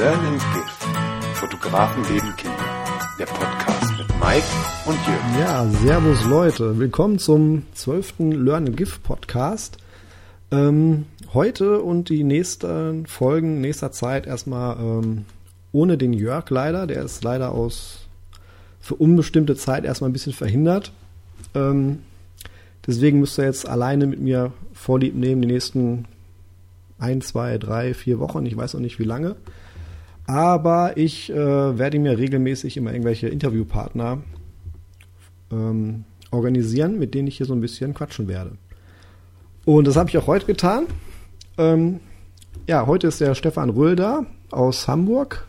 Learn and Give. Fotografen leben Kinder. Der Podcast mit Mike und Jürgen. Ja, servus Leute. Willkommen zum zwölften Learn and Give Podcast. Ähm, heute und die nächsten Folgen nächster Zeit erstmal ähm, ohne den Jörg leider. Der ist leider aus für unbestimmte Zeit erstmal ein bisschen verhindert. Ähm, deswegen müsst ihr jetzt alleine mit mir Vorlieb nehmen die nächsten ein, zwei, drei, vier Wochen. Ich weiß noch nicht wie lange. Aber ich äh, werde mir regelmäßig immer irgendwelche Interviewpartner ähm, organisieren, mit denen ich hier so ein bisschen quatschen werde. Und das habe ich auch heute getan. Ähm, ja, heute ist der Stefan Röhl da aus Hamburg.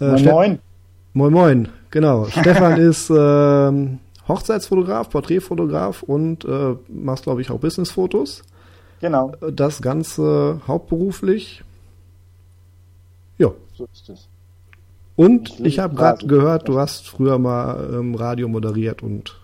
Äh, moin, moin. Moin, moin, genau. Stefan ist ähm, Hochzeitsfotograf, Porträtfotograf und äh, macht, glaube ich, auch Businessfotos. Genau. Das Ganze hauptberuflich. Ja. So ist es. Und ich, ich habe gerade gehört, du hast früher mal ähm, Radio moderiert und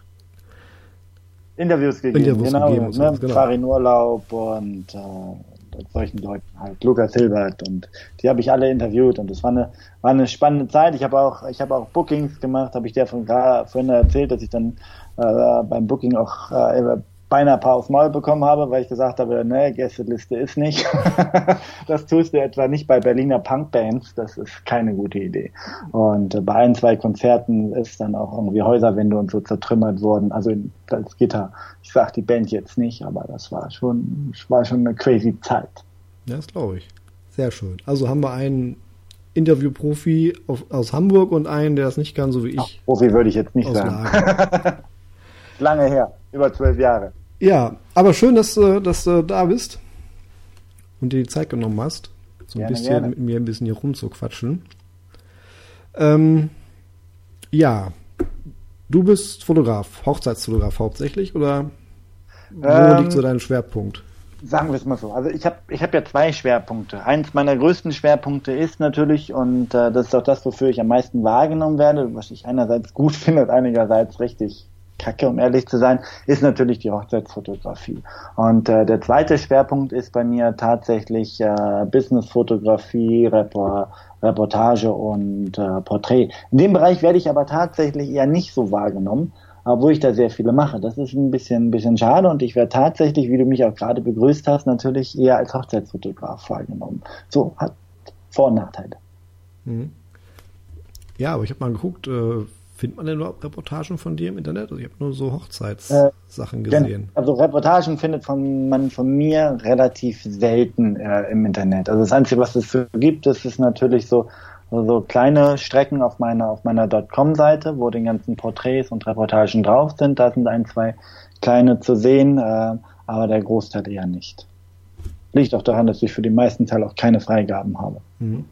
Interviews gegeben. Interviews genau, gegeben und ne, sowas, genau. Farin Urlaub und äh, solchen Leuten halt, Lukas Hilbert und die habe ich alle interviewt und das war eine, war eine spannende Zeit. Ich habe auch, ich habe auch Bookings gemacht, habe ich dir von vorhin erzählt, dass ich dann äh, beim Booking auch äh, beinahe ein paar aufs Maul bekommen habe, weil ich gesagt habe, ne, Gästeliste ist nicht. das tust du etwa nicht bei Berliner Punkbands, das ist keine gute Idee. Und äh, bei ein, zwei Konzerten ist dann auch irgendwie Häuserwände und so zertrümmert worden, also als Gitter. Ich sag die Band jetzt nicht, aber das war schon, war schon eine crazy Zeit. Ja, das glaube ich. Sehr schön. Also haben wir einen Interviewprofi aus Hamburg und einen, der das nicht kann, so wie ich. Ach, Profi würde ich jetzt nicht sagen. Lange her, über zwölf Jahre. Ja, aber schön, dass, du- dass du da bist und dir die Zeit genommen hast, so ein Gerne, bisschen gerne. mit mir ein bisschen hier rumzuquatschen. Ähm, ja, du bist Fotograf, Hochzeitsfotograf hauptsächlich oder wo Ähm, liegt so dein Schwerpunkt? Sagen wir es mal so. Also ich habe ich hab ja zwei Schwerpunkte. Eins meiner größten Schwerpunkte ist natürlich, und äh, das ist auch das, wofür ich am meisten wahrgenommen werde, was ich einerseits gut finde und einigerseits richtig kacke, um ehrlich zu sein, ist natürlich die Hochzeitsfotografie. Und äh, der zweite Schwerpunkt ist bei mir tatsächlich äh, Businessfotografie, Repor Reportage und äh, Porträt. In dem Bereich werde ich aber tatsächlich eher nicht so wahrgenommen, obwohl ich da sehr viele mache. Das ist ein bisschen, ein bisschen schade und ich werde tatsächlich, wie du mich auch gerade begrüßt hast, natürlich eher als Hochzeitsfotograf wahrgenommen. So, hat Vor- und Nachteile. Mhm. Ja, aber ich habe mal geguckt, äh, findet man denn überhaupt Reportagen von dir im Internet? Also ich habe nur so Hochzeitssachen gesehen. Also Reportagen findet von, man von mir relativ selten äh, im Internet. Also das Einzige, was es so gibt, das ist natürlich so, so kleine Strecken auf meiner auf meiner .com-Seite, wo die ganzen Porträts und Reportagen drauf sind. Da sind ein, zwei kleine zu sehen, äh, aber der Großteil eher nicht. Liegt auch daran, dass ich für den meisten Teil auch keine Freigaben habe. Mhm.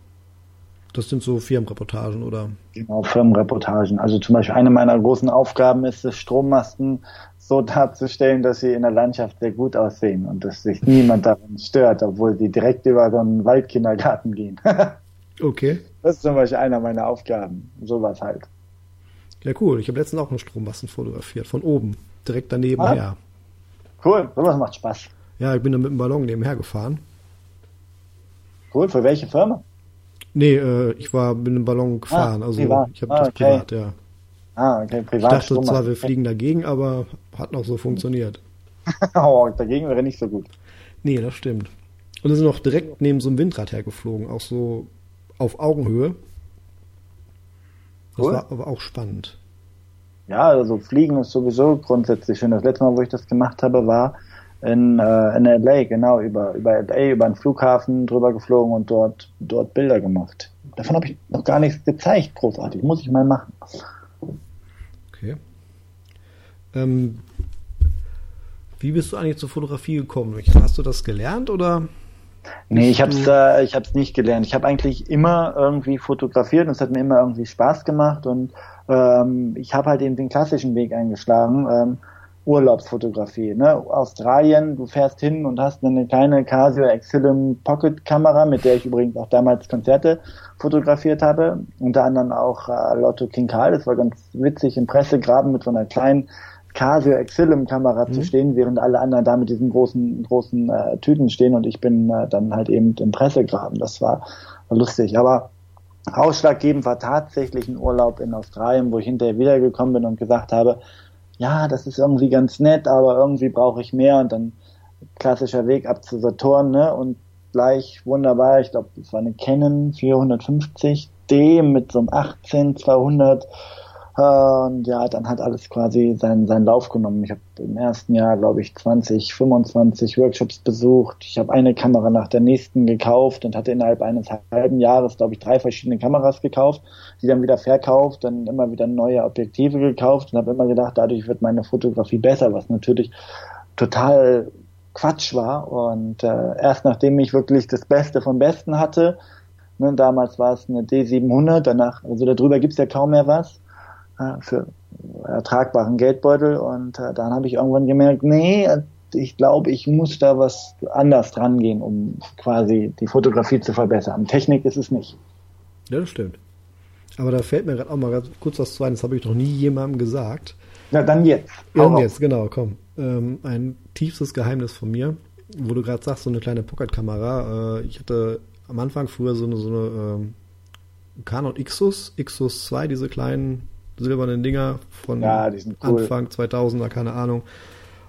Das sind so Firmenreportagen oder? Genau, Firmenreportagen. Also zum Beispiel eine meiner großen Aufgaben ist es, Strommasten so darzustellen, dass sie in der Landschaft sehr gut aussehen und dass sich niemand daran stört, obwohl sie direkt über so einen Waldkindergarten gehen. Okay. das ist zum Beispiel einer meiner Aufgaben. Sowas halt. Ja, cool. Ich habe letztens auch einen Strommasten fotografiert, von oben, direkt daneben Ah. her. Cool, sowas macht Spaß. Ja, ich bin da mit dem Ballon nebenher gefahren. Cool, für welche Firma? Nee, äh, ich war mit dem Ballon gefahren, Ah, also privat. ich habe Ah, das okay. privat, ja. Ah, okay, Ich privat. dachte zwar, Strommasten. wir fliegen dagegen, aber hat noch so funktioniert. oh, dagegen wäre nicht so gut. Nee, das stimmt. Und wir sind noch direkt neben so einem Windrad hergeflogen, auch so auf Augenhöhe. Das Cool. war aber auch spannend. Ja, also Fliegen ist sowieso grundsätzlich schön. Das letzte Mal, wo ich das gemacht habe, war in, äh, in LA, genau, über, über LA, über einen Flughafen drüber geflogen und dort, dort Bilder gemacht. Davon habe ich noch gar nichts gezeigt, großartig. Muss ich mal machen. Okay. Ähm, wie bist du eigentlich zur Fotografie gekommen? Hast du das gelernt oder? Nee, ich hab's, du- äh, ich hab's nicht gelernt. Ich habe eigentlich immer irgendwie fotografiert und es hat mir immer irgendwie Spaß gemacht und ähm, ich habe halt eben den klassischen Weg eingeschlagen. Ähm, Urlaubsfotografie. Ne? Australien, du fährst hin und hast eine kleine Casio Exilum Pocket Kamera, mit der ich übrigens auch damals Konzerte fotografiert habe. Unter anderem auch äh, Lotto King Karl, das war ganz witzig im Pressegraben mit so einer kleinen Casio Exilum Kamera mhm. zu stehen, während alle anderen da mit diesen großen, großen äh, Tüten stehen und ich bin äh, dann halt eben im Pressegraben. Das war, war lustig. Aber ausschlaggebend war tatsächlich ein Urlaub in Australien, wo ich hinterher wiedergekommen bin und gesagt habe, ja, das ist irgendwie ganz nett, aber irgendwie brauche ich mehr und dann klassischer Weg ab zu Saturn, ne? Und gleich wunderbar, ich glaube, das war eine Canon 450D mit so einem 18 200 und ja, dann hat alles quasi seinen, seinen Lauf genommen. Ich habe im ersten Jahr, glaube ich, 20, 25 Workshops besucht. Ich habe eine Kamera nach der nächsten gekauft und hatte innerhalb eines halben Jahres, glaube ich, drei verschiedene Kameras gekauft, die dann wieder verkauft, dann immer wieder neue Objektive gekauft und habe immer gedacht, dadurch wird meine Fotografie besser, was natürlich total Quatsch war. Und äh, erst nachdem ich wirklich das Beste vom Besten hatte, ne, damals war es eine D700, danach, also darüber gibt's ja kaum mehr was, für ertragbaren Geldbeutel. Und äh, dann habe ich irgendwann gemerkt, nee, ich glaube, ich muss da was anders dran gehen, um quasi die Fotografie zu verbessern. Technik ist es nicht. Ja, das stimmt. Aber da fällt mir gerade auch mal ganz kurz was zu ein, das habe ich noch nie jemandem gesagt. Na, dann jetzt. Dann jetzt, genau, komm. Ähm, ein tiefstes Geheimnis von mir, wo du gerade sagst, so eine kleine Pocketkamera. Äh, ich hatte am Anfang früher so eine, so eine ähm, Canon Xus, Xus 2, diese kleinen silbernen Dinger von ja, cool. Anfang 2000er, keine Ahnung.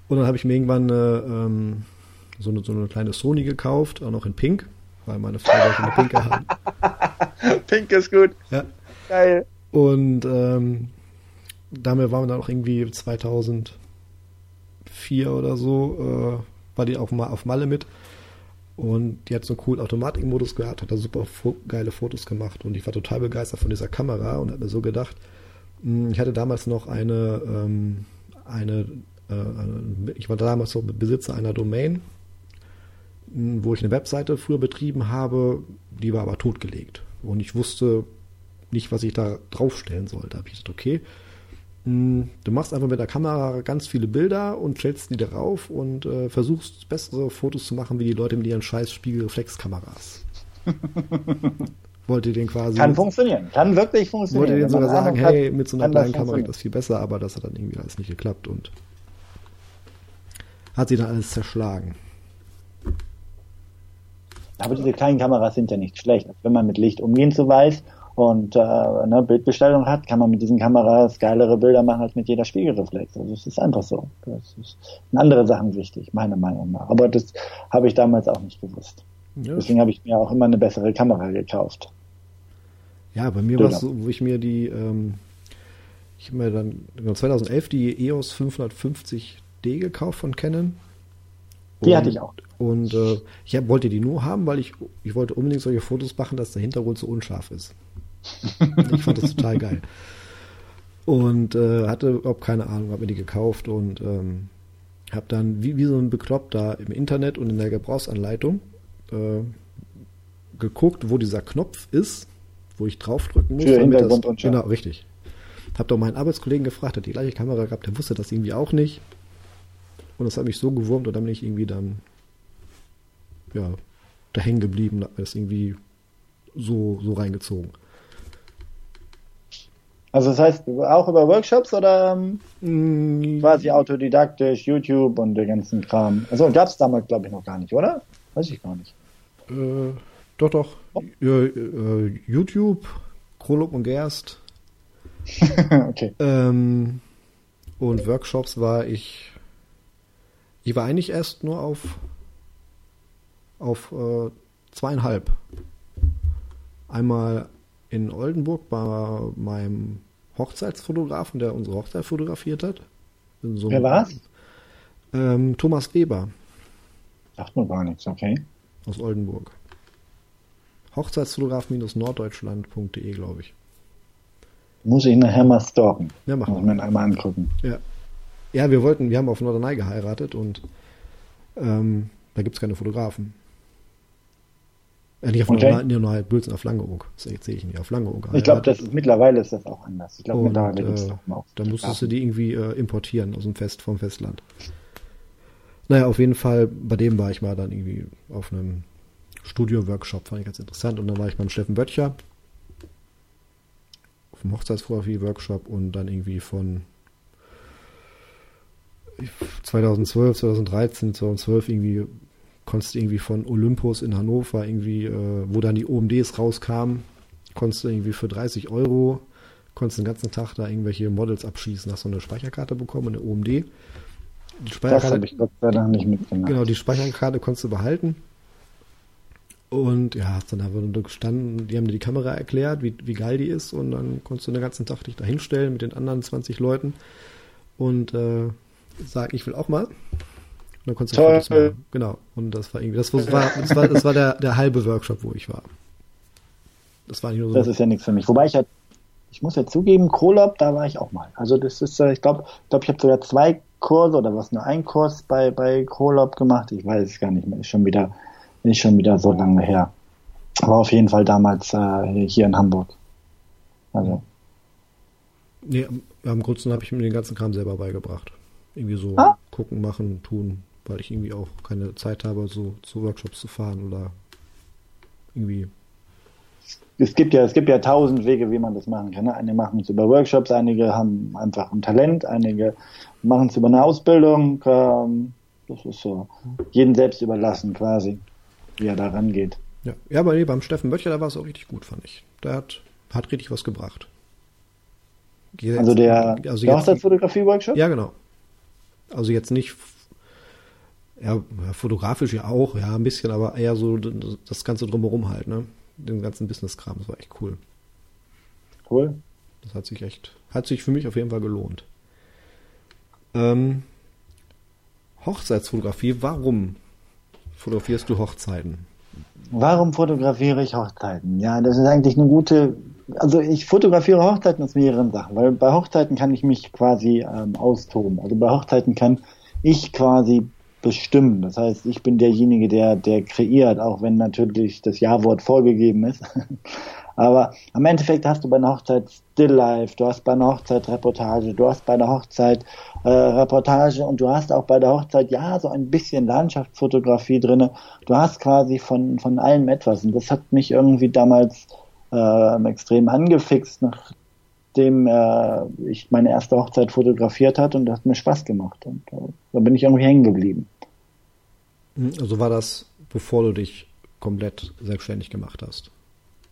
Und dann habe ich mir irgendwann eine, ähm, so, eine, so eine kleine Sony gekauft, auch noch in Pink, weil meine Frau wollte eine Pinke haben. Pink ist gut. Ja. Geil. Und ähm, damit waren wir dann auch irgendwie 2004 oder so, äh, war die auch mal auf Malle mit. Und die hat so einen coolen Automatikmodus gehabt, hat da super geile Fotos gemacht und ich war total begeistert von dieser Kamera und habe mir so gedacht, ich hatte damals noch eine, ähm, eine, äh, ich war damals so Besitzer einer Domain, hm, wo ich eine Webseite früher betrieben habe, die war aber totgelegt. Und ich wusste nicht, was ich da draufstellen sollte. Da habe ich gesagt, okay, hm, du machst einfach mit der Kamera ganz viele Bilder und stellst die darauf und äh, versuchst bessere Fotos zu machen wie die Leute mit ihren scheiß Spiegelreflexkameras. wollte den quasi. Kann funktionieren, kann wirklich funktionieren. Wollte den sogar sagen, hey, mit so einer kleinen Kamera geht das viel besser, aber das hat dann irgendwie alles nicht geklappt und hat sie dann alles zerschlagen. Aber diese kleinen Kameras sind ja nicht schlecht. Wenn man mit Licht umgehen zu weiß und äh, eine Bildbestellung hat, kann man mit diesen Kameras geilere Bilder machen als mit jeder Spiegelreflex. Also es ist einfach so. Das ist andere Sachen wichtig, meiner Meinung nach. Aber das habe ich damals auch nicht gewusst. Ja. Deswegen habe ich mir auch immer eine bessere Kamera gekauft. Ja, bei mir war es so, wo ich mir die, ähm, ich habe mir dann 2011 die EOS 550D gekauft von Canon. Die und, hatte ich auch. Und äh, ich hab, wollte die nur haben, weil ich, ich wollte unbedingt solche Fotos machen, dass der Hintergrund so unscharf ist. ich fand das total geil. Und äh, hatte überhaupt keine Ahnung, habe mir die gekauft und ähm, habe dann wie, wie so ein Bekloppter im Internet und in der Gebrauchsanleitung äh, geguckt, wo dieser Knopf ist, wo ich draufdrücken muss. Für Hintergrund das, und Genau, richtig. Hab doch meinen Arbeitskollegen gefragt, hat die gleiche Kamera gehabt, der wusste das irgendwie auch nicht. Und das hat mich so gewurmt und dann bin ich irgendwie dann, ja, da hängen geblieben, hab das irgendwie so, so reingezogen. Also das heißt auch über Workshops oder ähm, mm. quasi autodidaktisch, YouTube und den ganzen Kram. Also gab es damals glaube ich noch gar nicht, oder? Weiß ich gar nicht. Äh, doch, doch. Oh. Äh, YouTube, Krolop und Gerst. okay. Ähm, und Workshops war ich. Ich war eigentlich erst nur auf auf äh, zweieinhalb. Einmal in Oldenburg bei meinem Hochzeitsfotografen, der unsere Hochzeit fotografiert hat. So Wer war's? Ähm, Thomas Weber. Sagt mir gar nichts, okay. Aus Oldenburg. Hochzeitsfotograf-norddeutschland.de, glaube ich. Muss ich nachher mal stalken. Ja, machen Muss mir einmal angucken. Ja. Ja, wir wollten, wir haben auf Norderney geheiratet und ähm, da gibt es keine Fotografen. Äh, nicht auf okay. Norderney, Norderney, Bülzen auf Langeoog. Das erzähle ich nicht, auf Langeoog. Ich glaube, das ist, mittlerweile ist das auch anders. Ich glaube, mittlerweile gibt es äh, auch Da musstest du die irgendwie äh, importieren aus dem Fest, vom Festland. Naja, auf jeden Fall, bei dem war ich mal dann irgendwie auf einem Studio-Workshop, fand ich ganz interessant. Und dann war ich beim Steffen Böttcher auf dem Hochzeitsfotografie-Workshop und dann irgendwie von 2012, 2013, 2012 irgendwie konntest du irgendwie von Olympus in Hannover irgendwie, äh, wo dann die OMDs rauskamen, konntest du irgendwie für 30 Euro, konntest den ganzen Tag da irgendwelche Models abschießen, hast so eine Speicherkarte bekommen, eine OMD. Die Speicherkarte, das habe ich Gott sei Dank nicht mitgenommen. Genau, die Speicherkarte konntest du behalten. Und ja, hast dann einfach nur gestanden, die haben dir die Kamera erklärt, wie, wie geil die ist, und dann konntest du den ganzen Tag dich da hinstellen mit den anderen 20 Leuten und äh, sagen, ich will auch mal. Und dann konntest du Fotos machen. Genau. Und das war irgendwie, das war, das war, das war der, der halbe Workshop, wo ich war. Das war nicht nur so. Das ist ja nichts für mich. Wobei ich halt, ich muss ja zugeben, Krolop, da war ich auch mal. Also das ist, äh, ich glaube, ich glaube, ich habe sogar zwei Kurse oder was nur ein Kurs bei bei Krolop gemacht. Ich weiß es gar nicht mehr. Ist schon wieder ist schon wieder so lange her. War auf jeden Fall damals äh, hier in Hamburg. Also. Nee, am Größten habe ich mir den ganzen Kram selber beigebracht. Irgendwie so ah? gucken, machen, tun, weil ich irgendwie auch keine Zeit habe, so zu Workshops zu fahren oder irgendwie. Es gibt ja, es gibt ja tausend Wege, wie man das machen kann. Ne? Einige machen es über Workshops, einige haben einfach ein Talent, einige machen es über eine Ausbildung. Ähm, das ist so jeden selbst überlassen quasi wie er da rangeht. Ja, ja aber nee, beim Steffen Böttcher, da war es auch richtig gut, fand ich. Der hat, hat richtig was gebracht. Jetzt, also der, also der Hochzeitsfotografie-Workshop? Ja, genau. Also jetzt nicht, ja, fotografisch ja auch, ja, ein bisschen, aber eher so das Ganze drumherum halt, ne? Den ganzen Business-Kram, das war echt cool. Cool. Das hat sich echt, hat sich für mich auf jeden Fall gelohnt. Ähm, Hochzeitsfotografie, warum fotografierst du Hochzeiten? Warum fotografiere ich Hochzeiten? Ja, das ist eigentlich eine gute. Also ich fotografiere Hochzeiten aus mehreren Sachen, weil bei Hochzeiten kann ich mich quasi ähm, austoben. Also bei Hochzeiten kann ich quasi bestimmen. Das heißt, ich bin derjenige, der, der kreiert, auch wenn natürlich das Ja-Wort vorgegeben ist. Aber am Endeffekt hast du bei einer Hochzeit Still Life, du hast bei einer Hochzeit Reportage, du hast bei der Hochzeit äh, Reportage und du hast auch bei der Hochzeit ja so ein bisschen Landschaftsfotografie drinne. Du hast quasi von von allem etwas und das hat mich irgendwie damals äh, extrem angefixt, nachdem äh, ich meine erste Hochzeit fotografiert hat und das hat mir Spaß gemacht und äh, da bin ich irgendwie hängen geblieben. Hm, also war das, bevor du dich komplett selbstständig gemacht hast?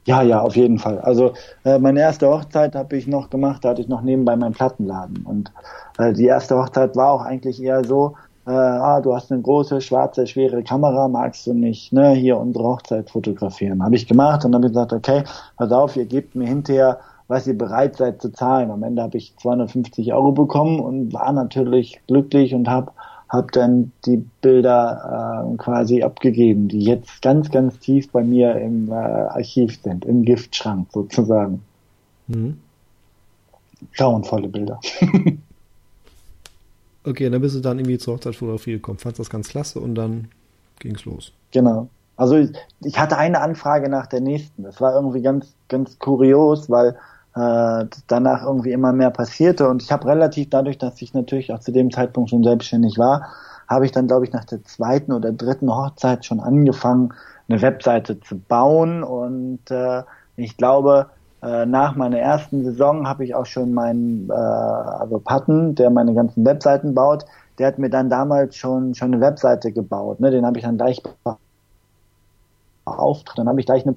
Ja, ja, auf jeden Fall. Also äh, meine erste Hochzeit habe ich noch gemacht, da hatte ich noch nebenbei meinen Plattenladen. Und äh, die erste Hochzeit war auch eigentlich eher so, äh, ah, du hast eine große, schwarze, schwere Kamera, magst du nicht, ne, hier unsere Hochzeit fotografieren. Habe ich gemacht und habe gesagt, okay, pass auf, ihr gebt mir hinterher, was ihr bereit seid zu zahlen. Am Ende habe ich 250 Euro bekommen und war natürlich glücklich und habe habe dann die Bilder äh, quasi abgegeben, die jetzt ganz, ganz tief bei mir im äh, Archiv sind, im Giftschrank sozusagen. Mhm. Grauenvolle Bilder. okay, dann bist du dann irgendwie zur Hochzeitsfotografie gekommen, fandst das ganz klasse und dann ging's los. Genau. Also ich, ich hatte eine Anfrage nach der nächsten. Das war irgendwie ganz, ganz kurios, weil äh, danach irgendwie immer mehr passierte. Und ich habe relativ dadurch, dass ich natürlich auch zu dem Zeitpunkt schon selbstständig war, habe ich dann, glaube ich, nach der zweiten oder dritten Hochzeit schon angefangen, eine Webseite zu bauen. Und äh, ich glaube, äh, nach meiner ersten Saison habe ich auch schon meinen, äh, also Patten, der meine ganzen Webseiten baut, der hat mir dann damals schon schon eine Webseite gebaut. Ne? Den habe ich dann gleich auftritt. Dann habe ich gleich eine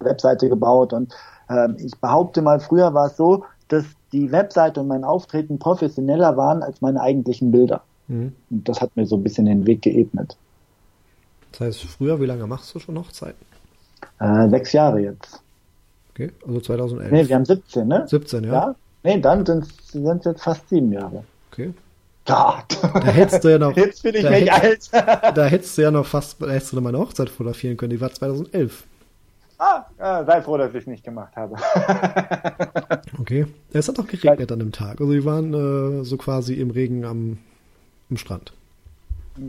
Webseite gebaut und ähm, ich behaupte mal, früher war es so, dass die Webseite und mein Auftreten professioneller waren als meine eigentlichen Bilder. Mhm. Und das hat mir so ein bisschen den Weg geebnet. Das heißt, früher, wie lange machst du schon Hochzeiten? Äh, sechs Jahre jetzt. Okay, also 2011. Nee, wir haben 17, ne? 17, ja. ja? Nee, dann sind es jetzt fast sieben Jahre. Okay. Gott. Da hättest du ja noch. Jetzt bin ich nicht alt. da hättest du ja noch fast, da hättest du noch meine Hochzeit fotografieren können. Die war 2011. Ah, äh, sei froh, dass ich es nicht gemacht habe. okay. Es hat doch geregnet an dem Tag. Also wir waren äh, so quasi im Regen am, am Strand.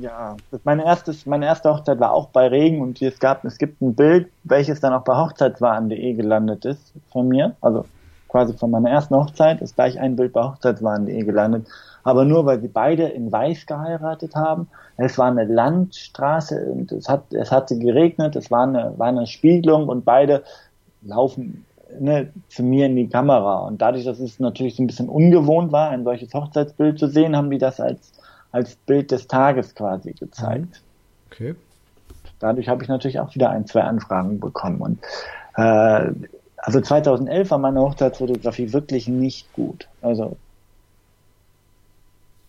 Ja, meine, erstes, meine erste Hochzeit war auch bei Regen und es gab, es gibt ein Bild, welches dann auch bei hochzeitswaren.de gelandet ist von mir. Also quasi von meiner ersten Hochzeit ist gleich ein Bild bei hochzeitswaren.de gelandet aber nur weil sie beide in Weiß geheiratet haben. Es war eine Landstraße und es hat, es hatte geregnet, es war eine, war eine Spiegelung und beide laufen ne, zu mir in die Kamera. Und dadurch, dass es natürlich so ein bisschen ungewohnt war, ein solches Hochzeitsbild zu sehen, haben die das als, als Bild des Tages quasi gezeigt. Okay. Dadurch habe ich natürlich auch wieder ein, zwei Anfragen bekommen. Und äh, also 2011 war meine Hochzeitsfotografie wirklich nicht gut. Also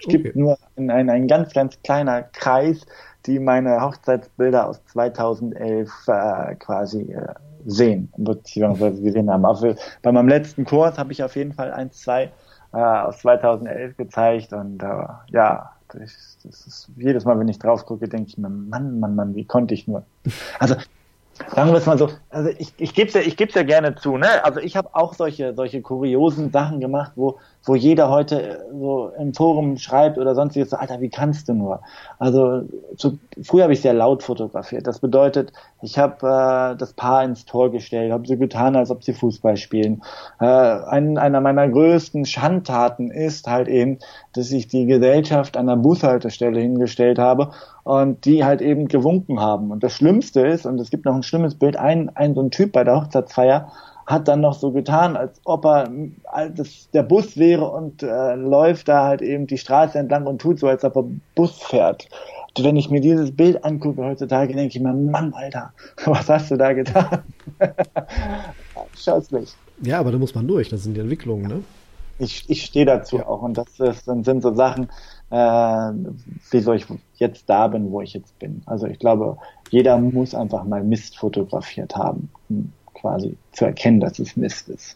es Okay. gibt nur ein, ein, ein ganz, ganz kleiner Kreis, die meine Hochzeitsbilder aus 2011 äh, quasi äh, sehen, beziehungsweise gesehen haben. Also bei meinem letzten Kurs habe ich auf jeden Fall eins, zwei äh, aus 2011 gezeigt und äh, ja, das, das ist jedes Mal, wenn ich drauf gucke, denke ich mir, Mann, Mann, Mann, wie konnte ich nur? Also sagen wir es mal so, also ich, ich gebe es ja, ich geb's ja gerne zu, ne? Also ich habe auch solche, solche kuriosen Sachen gemacht, wo, wo jeder heute äh, so im Forum schreibt oder sonstiges, so, Alter, wie kannst du nur? Also zu, früher habe ich sehr laut fotografiert. Das bedeutet, ich habe äh, das Paar ins Tor gestellt, habe so getan, als ob sie Fußball spielen. Äh, ein, einer meiner größten Schandtaten ist halt eben, dass ich die Gesellschaft an der Bushaltestelle hingestellt habe und die halt eben gewunken haben. Und das Schlimmste ist, und es gibt noch ein schlimmes Bild, ein, ein so ein Typ bei der Hochzeitsfeier hat dann noch so getan, als ob er als es der Bus wäre und äh, läuft da halt eben die Straße entlang und tut so, als ob er Bus fährt. Und wenn ich mir dieses Bild angucke heutzutage, denke ich mir, Mann, Alter, was hast du da getan? Scheußlich. Ja, aber da muss man durch. Das sind die Entwicklungen, ne? Ich, ich stehe dazu auch und das ist, sind so Sachen, äh, wieso ich jetzt da bin, wo ich jetzt bin. Also ich glaube, jeder muss einfach mal Mist fotografiert haben, um quasi zu erkennen, dass es Mist ist.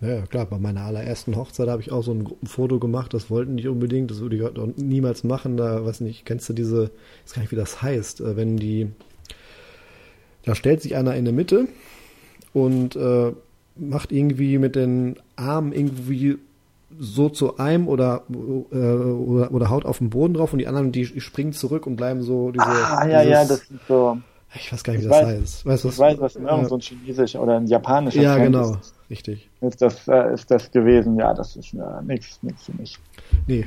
Ja, klar, bei meiner allerersten Hochzeit habe ich auch so ein Gruppenfoto gemacht, das wollten nicht unbedingt, das würde ich heute auch niemals machen, da, weiß nicht, kennst du diese, ich weiß gar nicht, wie das heißt, äh, wenn die, da stellt sich einer in der Mitte und äh, macht irgendwie mit den Armen irgendwie so zu einem oder, äh, oder, oder haut auf den Boden drauf und die anderen, die springen zurück und bleiben so diese, ah, ja, ja, dieses- das ist so, ich weiß gar nicht, wie ich das weiß- heißt. Weißt du, ich weiß, was in ja, so ein chinesisch oder ein japanischer ja, Trend genau, ist, richtig. ist, das, äh, ist das gewesen. Ja, das ist äh, nichts nix für mich. Nee.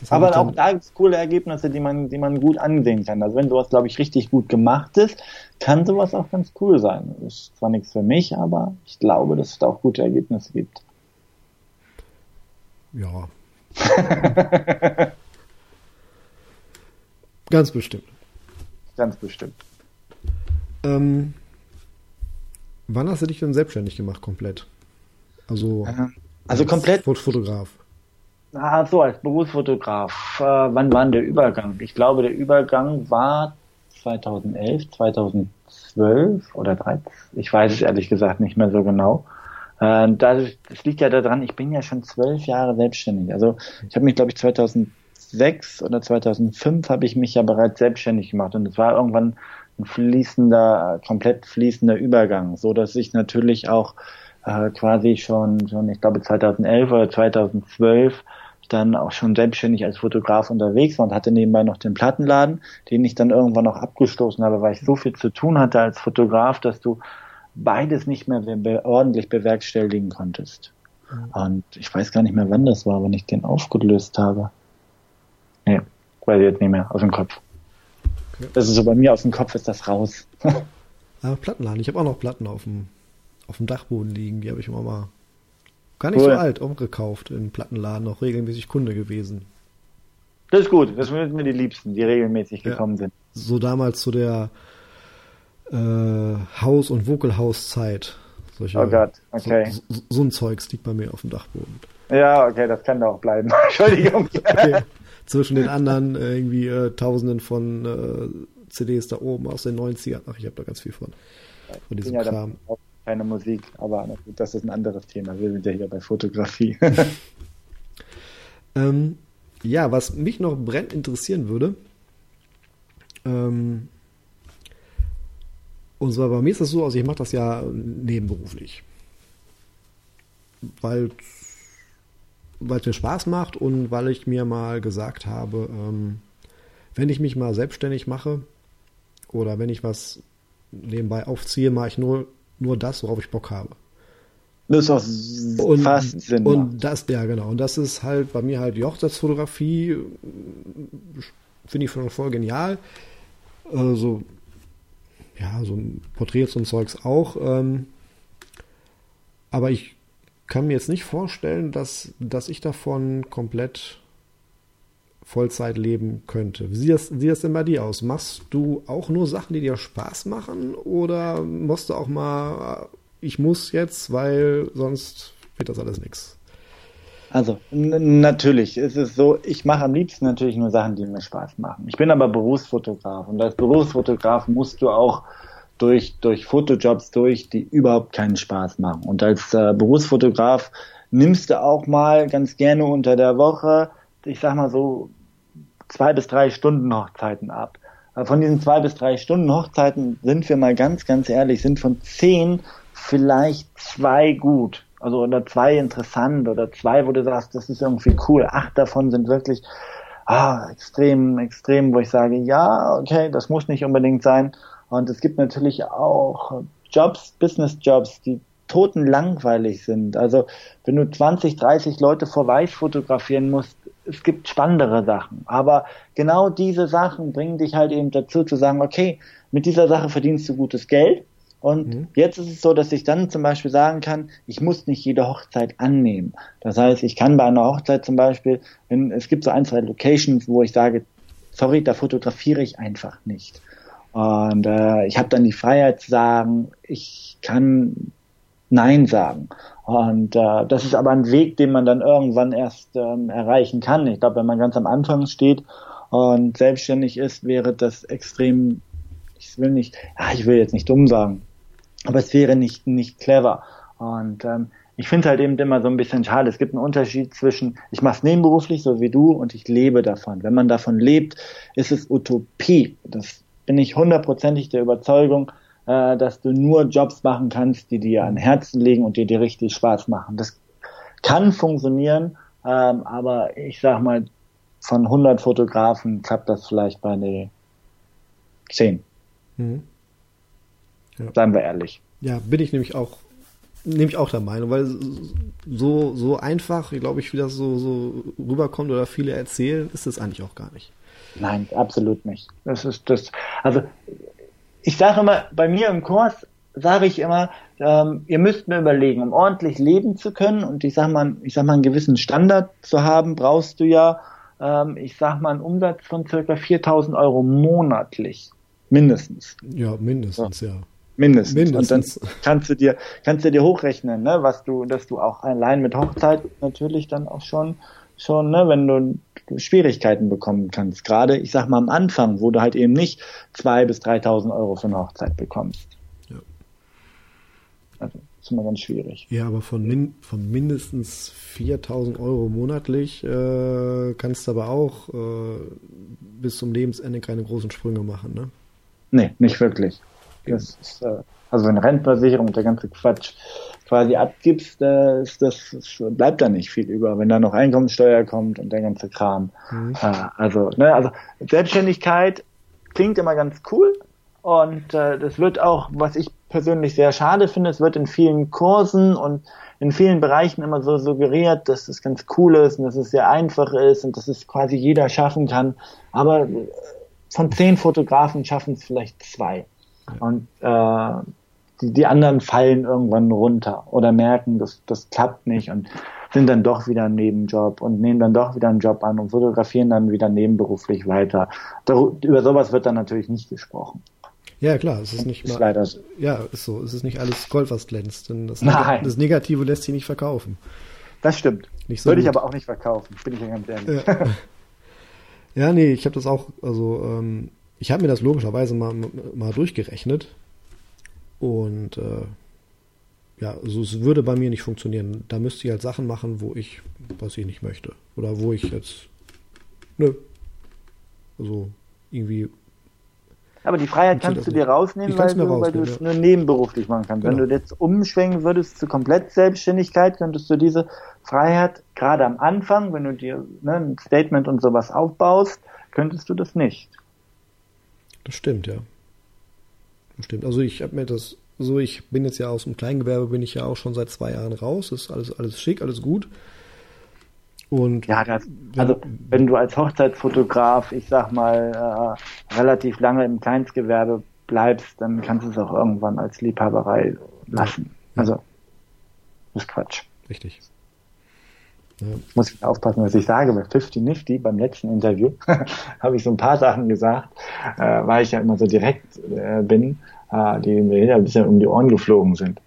Das Aber auch da gibt es coole Ergebnisse, die man, die man gut ansehen kann. Also wenn sowas, glaube ich, richtig gut gemacht ist, kann sowas auch ganz cool sein. Das ist zwar nichts für mich, aber ich glaube, dass es da auch gute Ergebnisse gibt. Ja. Ganz bestimmt. Ganz bestimmt. Ähm, wann hast du dich denn selbstständig gemacht, komplett? Also, Also als komplett, Fot- Fotograf. ah, so als Berufsfotograf. Äh, wann war denn der Übergang? Ich glaube, der Übergang war 2011, 2012 oder 13. Ich weiß es ehrlich gesagt nicht mehr so genau. Äh, das, das liegt ja daran, ich bin ja schon zwölf Jahre selbstständig. Also ich habe mich, glaube ich, 2006 oder 2005 habe ich mich ja bereits selbstständig gemacht und es war irgendwann ein fließender, komplett fließender Übergang, so dass ich natürlich auch äh, quasi schon, schon, ich glaube 2011 oder 2012 dann auch schon selbstständig als Fotograf unterwegs war und hatte nebenbei noch den Plattenladen, den ich dann irgendwann noch abgestoßen habe, weil ich so viel zu tun hatte als Fotograf, dass du beides nicht mehr be ordentlich bewerkstelligen konntest. Und ich weiß gar nicht mehr, wann das war, wenn ich den aufgelöst habe. Nee, weiß ich jetzt nicht mehr aus dem Kopf. Okay. Das ist so bei mir aus dem Kopf ist das raus. Ah, Plattenladen. Ich habe auch noch Platten auf dem, auf dem Dachboden liegen. Die habe ich immer mal gar nicht Cool. so alt auch gekauft. Im Plattenladen auch regelmäßig Kunde gewesen. Das ist gut, das sind mir die Liebsten, die regelmäßig Ja. gekommen sind. So damals zu der äh, Haus- und. Solche, Oh Gott, okay. So, so, so ein Zeugs liegt bei mir auf dem Dachboden. Ja, okay, das kann da auch bleiben. Entschuldigung. Okay. Zwischen den anderen äh, irgendwie äh, Tausenden von äh, CDs da oben aus den 90ern. Ach, ich habe da ganz viel von. Von diesem ja Kram. keine Musik, aber das ist ein anderes Thema. Wir sind ja hier bei Fotografie. Ähm, ja, was mich noch brennend interessieren würde, ähm, und zwar bei mir ist das so, also ich mache das ja nebenberuflich. Weil weil es mir Spaß macht und weil ich mir mal gesagt habe, ähm, wenn ich mich mal selbstständig mache oder wenn ich was nebenbei aufziehe, mache ich nur, nur das, worauf ich Bock habe. Das ist auch Und, fast Sinn. und macht. das, ja genau, und das ist halt bei mir halt die Hochzeitsfotografie, finde ich schon voll genial. Also, ja, so ein Porträts und Zeugs auch. Ähm, aber ich kann mir jetzt nicht vorstellen, dass, dass ich davon komplett Vollzeit leben könnte. Wie sieht sieht das denn bei dir aus? Machst du auch nur Sachen, die dir Spaß machen oder musst du auch mal, ich muss jetzt, weil sonst wird das alles nichts? Also natürlich ist es so, ich mache am liebsten natürlich nur Sachen, die mir Spaß machen. Ich bin aber Berufsfotograf und als Berufsfotograf musst du auch durch, durch Fotojobs durch, die überhaupt keinen Spaß machen. Und als äh, Berufsfotograf nimmst du auch mal ganz gerne unter der Woche, ich sag mal so, zwei bis drei Stunden Hochzeiten ab. Von diesen zwei bis drei Stunden Hochzeiten sind wir mal ganz, ganz ehrlich, sind von zehn vielleicht zwei gut. Also oder zwei interessant oder zwei, wo du sagst, das ist irgendwie cool. Acht davon sind wirklich ah, extrem, extrem, wo ich sage, ja, okay, das muss nicht unbedingt sein. Und es gibt natürlich auch Jobs, Business-Jobs, die toten langweilig sind. Also wenn du 20, 30 Leute vor Weiß fotografieren musst, es gibt spannendere Sachen. Aber genau diese Sachen bringen dich halt eben dazu zu sagen, okay, mit dieser Sache verdienst du gutes Geld. Und mhm. jetzt ist es so, dass ich dann zum Beispiel sagen kann, ich muss nicht jede Hochzeit annehmen. Das heißt, ich kann bei einer Hochzeit zum Beispiel, wenn, es gibt so ein, zwei Locations, wo ich sage, sorry, da fotografiere ich einfach nicht. Und äh, ich habe dann die Freiheit zu sagen, ich kann Nein sagen. Und äh, das ist aber ein Weg, den man dann irgendwann erst ähm, erreichen kann. Ich glaube, wenn man ganz am Anfang steht und selbstständig ist, wäre das extrem, ich will nicht, ja, ich will jetzt nicht dumm sagen, aber es wäre nicht, nicht clever. Und ähm, ich finde halt eben immer so ein bisschen schade. Es gibt einen Unterschied zwischen, ich mache es nebenberuflich, so wie du, und ich lebe davon. Wenn man davon lebt, ist es Utopie. Das bin ich hundertprozentig der Überzeugung, äh, dass du nur Jobs machen kannst, die dir an Herzen liegen und die dir richtig Spaß machen. Das kann funktionieren, ähm, aber ich sag mal, von 100 Fotografen klappt das vielleicht bei den 10. Mhm. Ja. Seien wir ehrlich. Ja, bin ich nämlich auch, nehme ich auch der Meinung, weil so, so einfach, glaube ich, wie das so, so rüberkommt oder viele erzählen, ist es eigentlich auch gar nicht. Nein, absolut nicht. Das ist das, also ich sage immer, bei mir im Kurs sage ich immer, ähm, ihr müsst mir überlegen, um ordentlich leben zu können und ich sag mal, ich sag mal, einen gewissen Standard zu haben, brauchst du ja, ähm, ich sag mal, einen Umsatz von circa 4000 Euro monatlich. Mindestens. Ja, mindestens, ja. ja. Mindestens. mindestens. Und dann kannst du dir, kannst du dir hochrechnen, ne, was du, dass du auch allein mit Hochzeit natürlich dann auch schon, schon, ne, wenn du Schwierigkeiten bekommen kannst. Gerade, ich sag mal, am Anfang, wo du halt eben nicht zwei bis 3.000 Euro für eine Hochzeit bekommst. Ja. Also, ist immer ganz schwierig. Ja, aber von, min von mindestens 4.000 Euro monatlich äh, kannst du aber auch äh, bis zum Lebensende keine großen Sprünge machen, ne? Nee, nicht wirklich. Das ist, äh, also eine Rentenversicherung und der ganze Quatsch quasi abgibst, äh, ist das, bleibt da nicht viel über, wenn da noch Einkommensteuer kommt und der ganze Kram. Mhm. Äh, also, ne, also Selbstständigkeit klingt immer ganz cool und äh, das wird auch, was ich persönlich sehr schade finde, es wird in vielen Kursen und in vielen Bereichen immer so suggeriert, dass es ganz cool ist und dass es sehr einfach ist und dass es quasi jeder schaffen kann. Aber von zehn Fotografen schaffen es vielleicht zwei. Und äh, die, die anderen fallen irgendwann runter oder merken, dass das klappt nicht und sind dann doch wieder ein Nebenjob und nehmen dann doch wieder einen Job an und fotografieren dann wieder nebenberuflich weiter. über sowas wird dann natürlich nicht gesprochen. Ja, klar, es ist nicht ist mal, leider so. Ja, ist so. Es ist nicht alles Gold, was glänzt. Denn das, Nein. das Negative lässt sich nicht verkaufen. Das stimmt. So Würde gut. ich aber auch nicht verkaufen, bin ich ja ganz ehrlich. Ja, ja nee, ich habe das auch, also ähm, ich habe mir das logischerweise mal, mal durchgerechnet und äh, ja, also es würde bei mir nicht funktionieren. Da müsste ich halt Sachen machen, wo ich, was ich nicht möchte. Oder wo ich jetzt, nö. Also irgendwie. Aber die Freiheit kannst du dir rausnehmen, weil du, weil du es ja. nur nebenberuflich machen kannst. Genau. Wenn du jetzt umschwenken würdest zu komplett Selbstständigkeit, könntest du diese Freiheit gerade am Anfang, wenn du dir ne, ein Statement und sowas aufbaust, könntest du das nicht. Das stimmt, ja. Stimmt. Also ich habe mir das so, ich bin jetzt ja aus dem Kleingewerbe, bin ich ja auch schon seit zwei Jahren raus. Ist alles, alles schick, alles gut. Und ja, das, also wenn du als Hochzeitsfotograf, ich sag mal, äh, relativ lange im Kleinstgewerbe bleibst, dann kannst du es auch irgendwann als Liebhaberei lassen. Also, das ist Quatsch. Richtig. Ja. Muss ich aufpassen, was ich sage. Bei 50 Nifty, beim letzten Interview, habe ich so ein paar Sachen gesagt, äh, weil ich ja immer so direkt äh, bin, äh, die mir ein bisschen um die Ohren geflogen sind.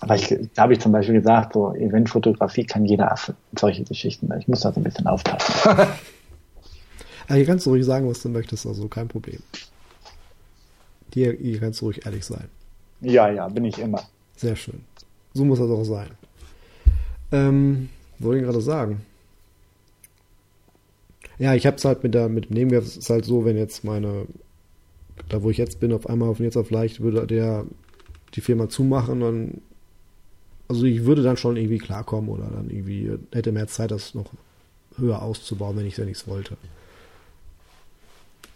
Aber ich, da habe ich zum Beispiel gesagt, so Eventfotografie kann jeder Affe. Solche Geschichten. Ich muss da so ein bisschen aufpassen. ja, hier kannst du ruhig sagen, was du möchtest, also kein Problem. Hier, hier kannst du ruhig ehrlich sein. Ja, ja, bin ich immer. Sehr schön. So muss das auch sein. Ähm, wollte ich gerade sagen. Ja, ich habe es halt mit der mit dem Nebenwert ist halt so, wenn jetzt meine da wo ich jetzt bin, auf einmal auf jetzt auf leicht würde der die Firma zumachen, dann also ich würde dann schon irgendwie klarkommen oder dann irgendwie hätte mehr Zeit, das noch höher auszubauen, wenn ich es ja nichts wollte.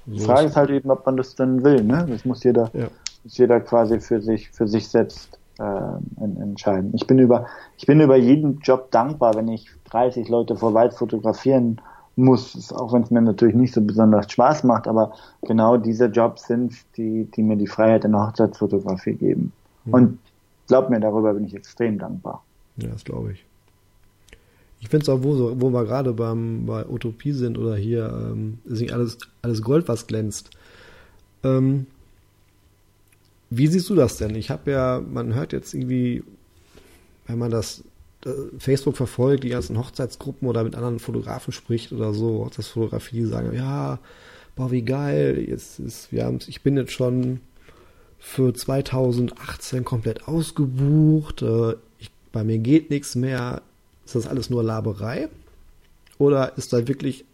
So die Frage ist halt eben, ob man das dann will, ne? Das muss jeder, ja. muss jeder quasi für sich, für sich selbst äh, entscheiden. Ich bin über, ich bin über jeden Job dankbar, wenn ich 30 Leute vor Wald fotografieren muss, auch wenn es mir natürlich nicht so besonders Spaß macht, aber genau diese Jobs sind, die, die mir die Freiheit in der Hochzeitsfotografie geben. Mhm. Und glaub mir, darüber bin ich extrem dankbar. Ja, das glaube ich. Ich finde es auch, wo, wo wir gerade beim bei Utopie sind oder hier ähm, ist nicht alles, alles Gold, was glänzt. Ähm, wie siehst du das denn? Ich habe ja, man hört jetzt irgendwie, wenn man das äh, Facebook verfolgt, die ganzen Hochzeitsgruppen oder mit anderen Fotografen spricht oder so, Hochzeitsfotografie, sagen, ja, boah, wie geil, jetzt ist, wir haben, ich bin jetzt schon für 2018 komplett ausgebucht, äh, ich, bei mir geht nichts mehr. Ist das alles nur Laberei? Oder ist da wirklich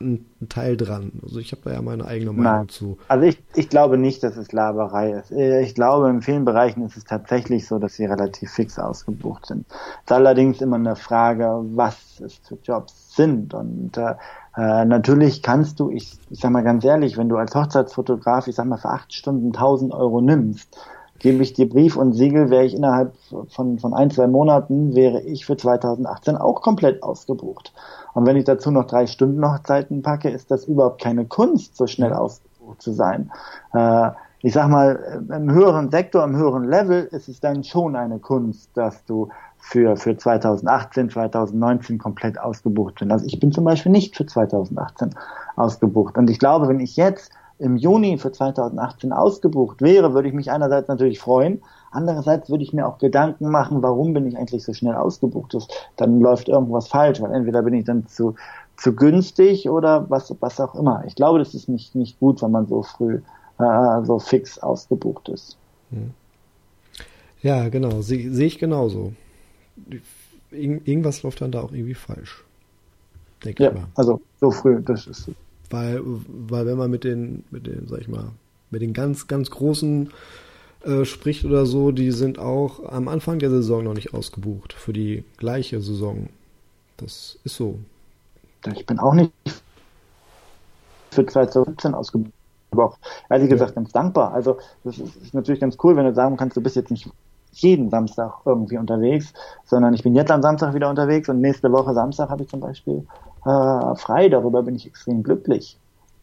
ein, Teil dran. Also ich habe da ja meine eigene Meinung Nein. zu. Also ich, ich glaube nicht, dass es Laberei ist. Äh, ich glaube, in vielen Bereichen ist es tatsächlich so, dass sie relativ fix ausgebucht sind. Es ist allerdings immer eine Frage, was es für Jobs sind. Und äh, äh, natürlich kannst du, ich, ich sag mal ganz ehrlich, wenn du als Hochzeitsfotograf, ich sag mal, für acht Stunden 1000 Euro nimmst, gebe ich dir Brief und Siegel, wäre ich innerhalb von, von ein, zwei Monaten, wäre ich für 2018 auch komplett ausgebucht. Und wenn ich dazu noch drei Stunden Hochzeiten packe, ist das überhaupt keine Kunst, so schnell ausgebucht zu sein. Äh, ich sag mal, im höheren Sektor, im höheren Level ist es dann schon eine Kunst, dass du für, für 2018, 2019 komplett ausgebucht bist. Also ich bin zum Beispiel nicht für 2018 ausgebucht. Und ich glaube, wenn ich jetzt im Juni für 2018 ausgebucht wäre, würde ich mich einerseits natürlich freuen, andererseits würde ich mir auch Gedanken machen, warum bin ich eigentlich so schnell ausgebucht? dann läuft irgendwas falsch, weil entweder bin ich dann zu, zu günstig oder was, was auch immer. Ich glaube, das ist nicht, nicht gut, wenn man so früh äh, so fix ausgebucht ist. Hm. Ja, genau, sehe seh ich genauso. irgendwas läuft dann da auch irgendwie falsch. Denke ja, ich mal. Also so früh, das ist weil, weil wenn man mit den, mit den, sag ich mal, mit den ganz, ganz großen äh, spricht oder so, die sind auch am Anfang der Saison noch nicht ausgebucht für die gleiche Saison. Das ist so. Ich bin auch nicht für 2017 ausgebucht. Aber auch, ehrlich gesagt, ganz dankbar. Also, das ist, natürlich ganz cool, wenn du sagen kannst, du bist jetzt nicht jeden Samstag irgendwie unterwegs, sondern ich bin jetzt am Samstag wieder unterwegs und nächste Woche Samstag habe ich zum Beispiel äh, frei. Darüber bin ich extrem glücklich.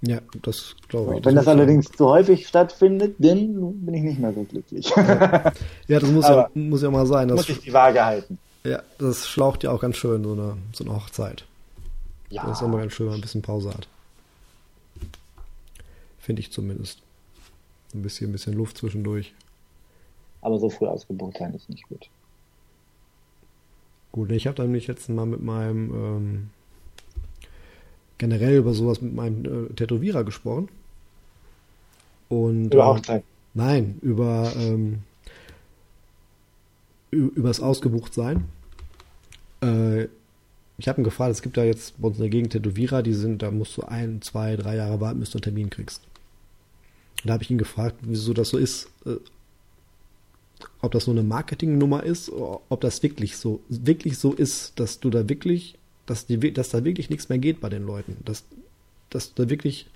Ja, das glaube ich. Wenn das, das allerdings zu häufig stattfindet, dann bin ich nicht mehr so glücklich. Ja, ja das muss ja, muss ja mal sein. Das muss ich die Waage halten. Ja, das schlaucht ja auch ganz schön, so eine, so eine Hochzeit. Ja. Das ist immer ganz schön, wenn man ein bisschen Pause hat. Finde ich zumindest. Ein bisschen, ein bisschen Luft zwischendurch. Aber so früh ausgebucht sein ist nicht gut. Gut, ich habe dann mich jetzt mal mit meinem ähm, generell über sowas mit meinem äh, Tätowierer gesprochen. Und, über Hochzeit? Äh, nein, über ähm, über das Ausgebuchtsein. Äh, ich habe ihn gefragt, es gibt da jetzt bei uns in der Gegend Tätowierer, die sind, da musst du ein, zwei, drei Jahre warten, bis du einen Termin kriegst. Und da habe ich ihn gefragt, wieso das so ist, äh, ob das nur eine Marketingnummer ist, ob das wirklich so, wirklich so ist, dass du da wirklich dass, die, dass da wirklich nichts mehr geht bei den Leuten. Dass, dass du da wirklich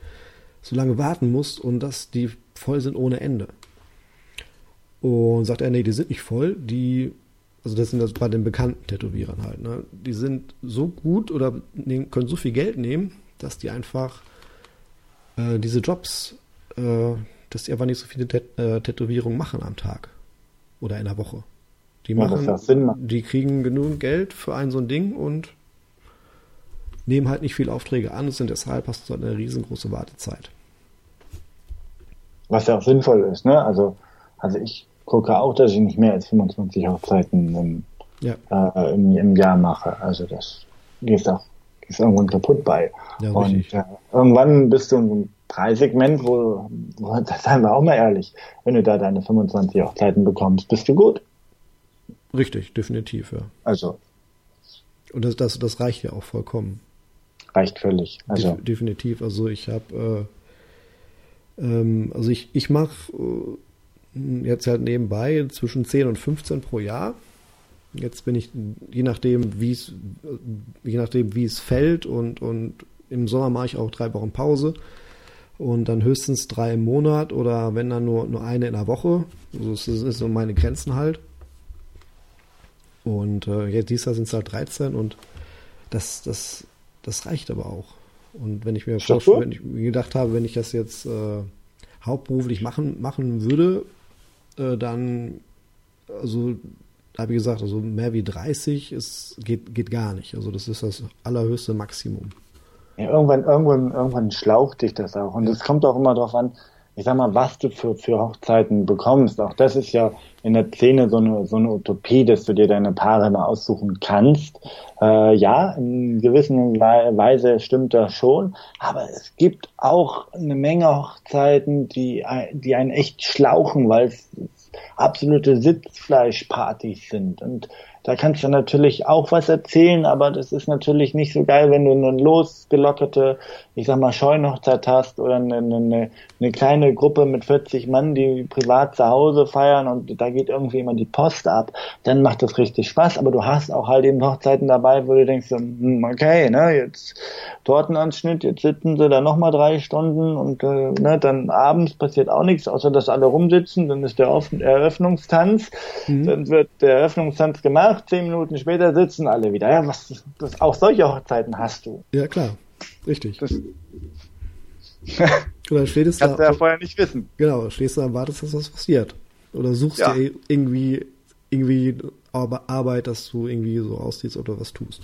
so lange warten musst und dass die voll sind ohne Ende. Und sagt er, nee, die sind nicht voll, die, also das sind das bei den bekannten Tätowierern halt, ne? Die sind so gut oder nehmen, können so viel Geld nehmen, dass die einfach äh, diese Jobs, äh, dass die einfach nicht so viele Tät äh, Tätowierungen machen am Tag oder in der Woche. Die machen, ja, die kriegen genug Geld für ein so ein Ding und nehmen halt nicht viele Aufträge an und sind deshalb hast du eine riesengroße Wartezeit. Was ja auch sinnvoll ist, ne? Also, also ich gucke auch, dass ich nicht mehr als 25 Hochzeiten im, ja. äh, im, im, Jahr mache. Also das geht auch ist irgendwann kaputt bei. Ja, und äh, irgendwann bist du in einem Preissegment, wo, wo, das seien wir auch mal ehrlich, wenn du da deine 25 Hochzeiten bekommst, bist du gut. Richtig, definitiv, ja. Also. Und das, das, das reicht ja auch vollkommen. Reicht völlig. Also. De definitiv. Also ich habe, äh, ähm, also ich, ich mache äh, jetzt halt nebenbei zwischen 10 und 15 pro Jahr. Jetzt bin ich, je nachdem, wie es, je nachdem, wie es fällt und, und im Sommer mache ich auch drei Wochen Pause und dann höchstens drei im Monat oder wenn dann nur, nur eine in der Woche. Also das sind so meine Grenzen halt. Und äh, jetzt dieses Jahr sind es halt 13 und das, das, das reicht aber auch. Und wenn ich mir vorstelle, wenn ich mir gedacht habe, wenn ich das jetzt äh, hauptberuflich machen, machen würde, äh, dann, also habe ich gesagt, also mehr wie 30 ist, geht, geht gar nicht. Also das ist das allerhöchste Maximum. Ja, irgendwann, irgendwann, irgendwann schlaucht dich das auch. Und es kommt auch immer darauf an, ich sag mal, was du für, für Hochzeiten bekommst. Auch das ist ja in der Szene so eine, so eine Utopie, dass du dir deine Paare mal aussuchen kannst. Äh, ja, in gewisser Weise stimmt das schon. Aber es gibt auch eine Menge Hochzeiten, die, die einen echt schlauchen, weil es absolute Sitzfleischpartys sind. Und da kannst du natürlich auch was erzählen, aber das ist natürlich nicht so geil, wenn du eine losgelockerte, ich sag mal, Scheunhochzeit hast oder eine, eine, eine kleine Gruppe mit 40 Mann, die privat zu Hause feiern und da geht irgendwie immer die Post ab. Dann macht das richtig Spaß, aber du hast auch halt eben Hochzeiten dabei, wo du denkst, hm, okay, ne, jetzt Tortenanschnitt, jetzt sitzen sie da nochmal drei Stunden und äh, ne, dann abends passiert auch nichts, außer dass alle rumsitzen, dann ist der Eröffnungstanz, mhm. dann wird der Eröffnungstanz gemacht, gemacht, zehn Minuten später sitzen alle wieder. Ja, was, das, auch solche Hochzeiten hast du. Ja, klar. Richtig. Das, Oder stehst Kannst du ja vorher nicht wissen. Genau, stehst du und wartest, dass was passiert. Oder suchst ja. dir irgendwie, irgendwie Arbeit, dass du irgendwie so aussiehst oder was tust.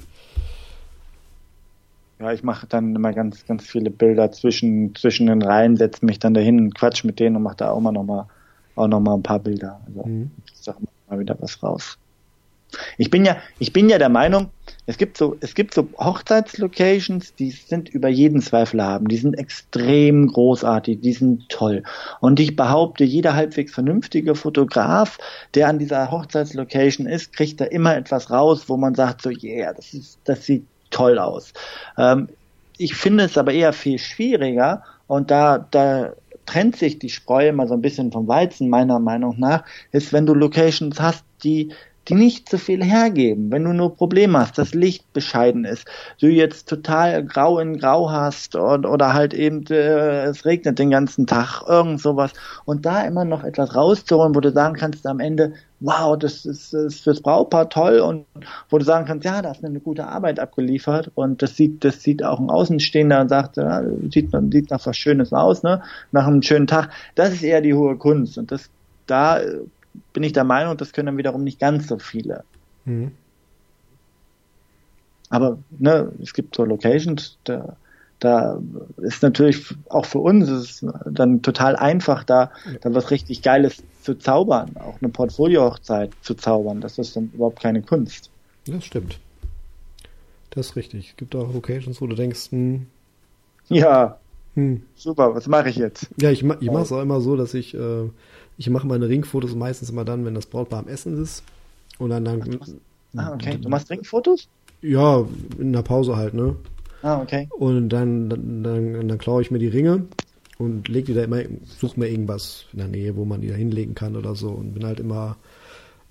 Ja, ich mache dann immer ganz, ganz viele Bilder zwischen, zwischen den Reihen, setze mich dann dahin, quatsch mit denen und mache da auch mal noch mal, auch noch mal ein paar Bilder. Also, mhm. ich sag mal wieder was raus. Ich bin ja, ich bin ja der Meinung, es gibt so, es gibt so Hochzeitslocations, die sind über jeden Zweifel haben. Die sind extrem großartig, die sind toll. Und ich behaupte, jeder halbwegs vernünftige Fotograf, der an dieser Hochzeitslocation ist, kriegt da immer etwas raus, wo man sagt so, yeah, das ist, das sieht toll aus. Ähm, ich finde es aber eher viel schwieriger und da, da trennt sich die Spreu mal so ein bisschen vom Weizen, meiner Meinung nach, ist, wenn du Locations hast, die die nicht so viel hergeben. Wenn du nur Probleme hast, das Licht bescheiden ist, du jetzt total grau in grau hast und, oder halt eben äh, es regnet den ganzen Tag, irgend sowas. Und da immer noch etwas rauszuholen, wo du sagen kannst am Ende, wow, das ist, ist fürs Brautpaar toll. Und wo du sagen kannst, ja, da ist eine gute Arbeit abgeliefert. Und das sieht, das sieht auch ein Außenstehender und sagt, ja, sieht, sieht nach was Schönes aus, ne, nach einem schönen Tag. Das ist eher die hohe Kunst. Und das da bin ich der Meinung, das können dann wiederum nicht ganz so viele. Mhm. Aber ne, es gibt so Locations, da, da ist natürlich auch für uns ist dann total einfach, da, da was richtig Geiles zu zaubern, auch eine Portfolio-Hochzeit zu zaubern. Das ist dann überhaupt keine Kunst. Das stimmt. Das ist richtig. Es gibt auch Locations, wo du denkst, hm, ja, hm. super, was mache ich jetzt? Ja, ich, ich mache es auch immer so, dass ich äh, ich mache meine Ringfotos meistens immer dann, wenn das Brautpaar am Essen ist. Und dann, dann Ah, okay. Du machst Ringfotos? Ja, in der Pause halt, ne? Ah, okay. Und dann, dann, dann, dann klaue ich mir die Ringe und leg die da immer, suche mir irgendwas in der Nähe, wo man die da hinlegen kann oder so. Und bin halt immer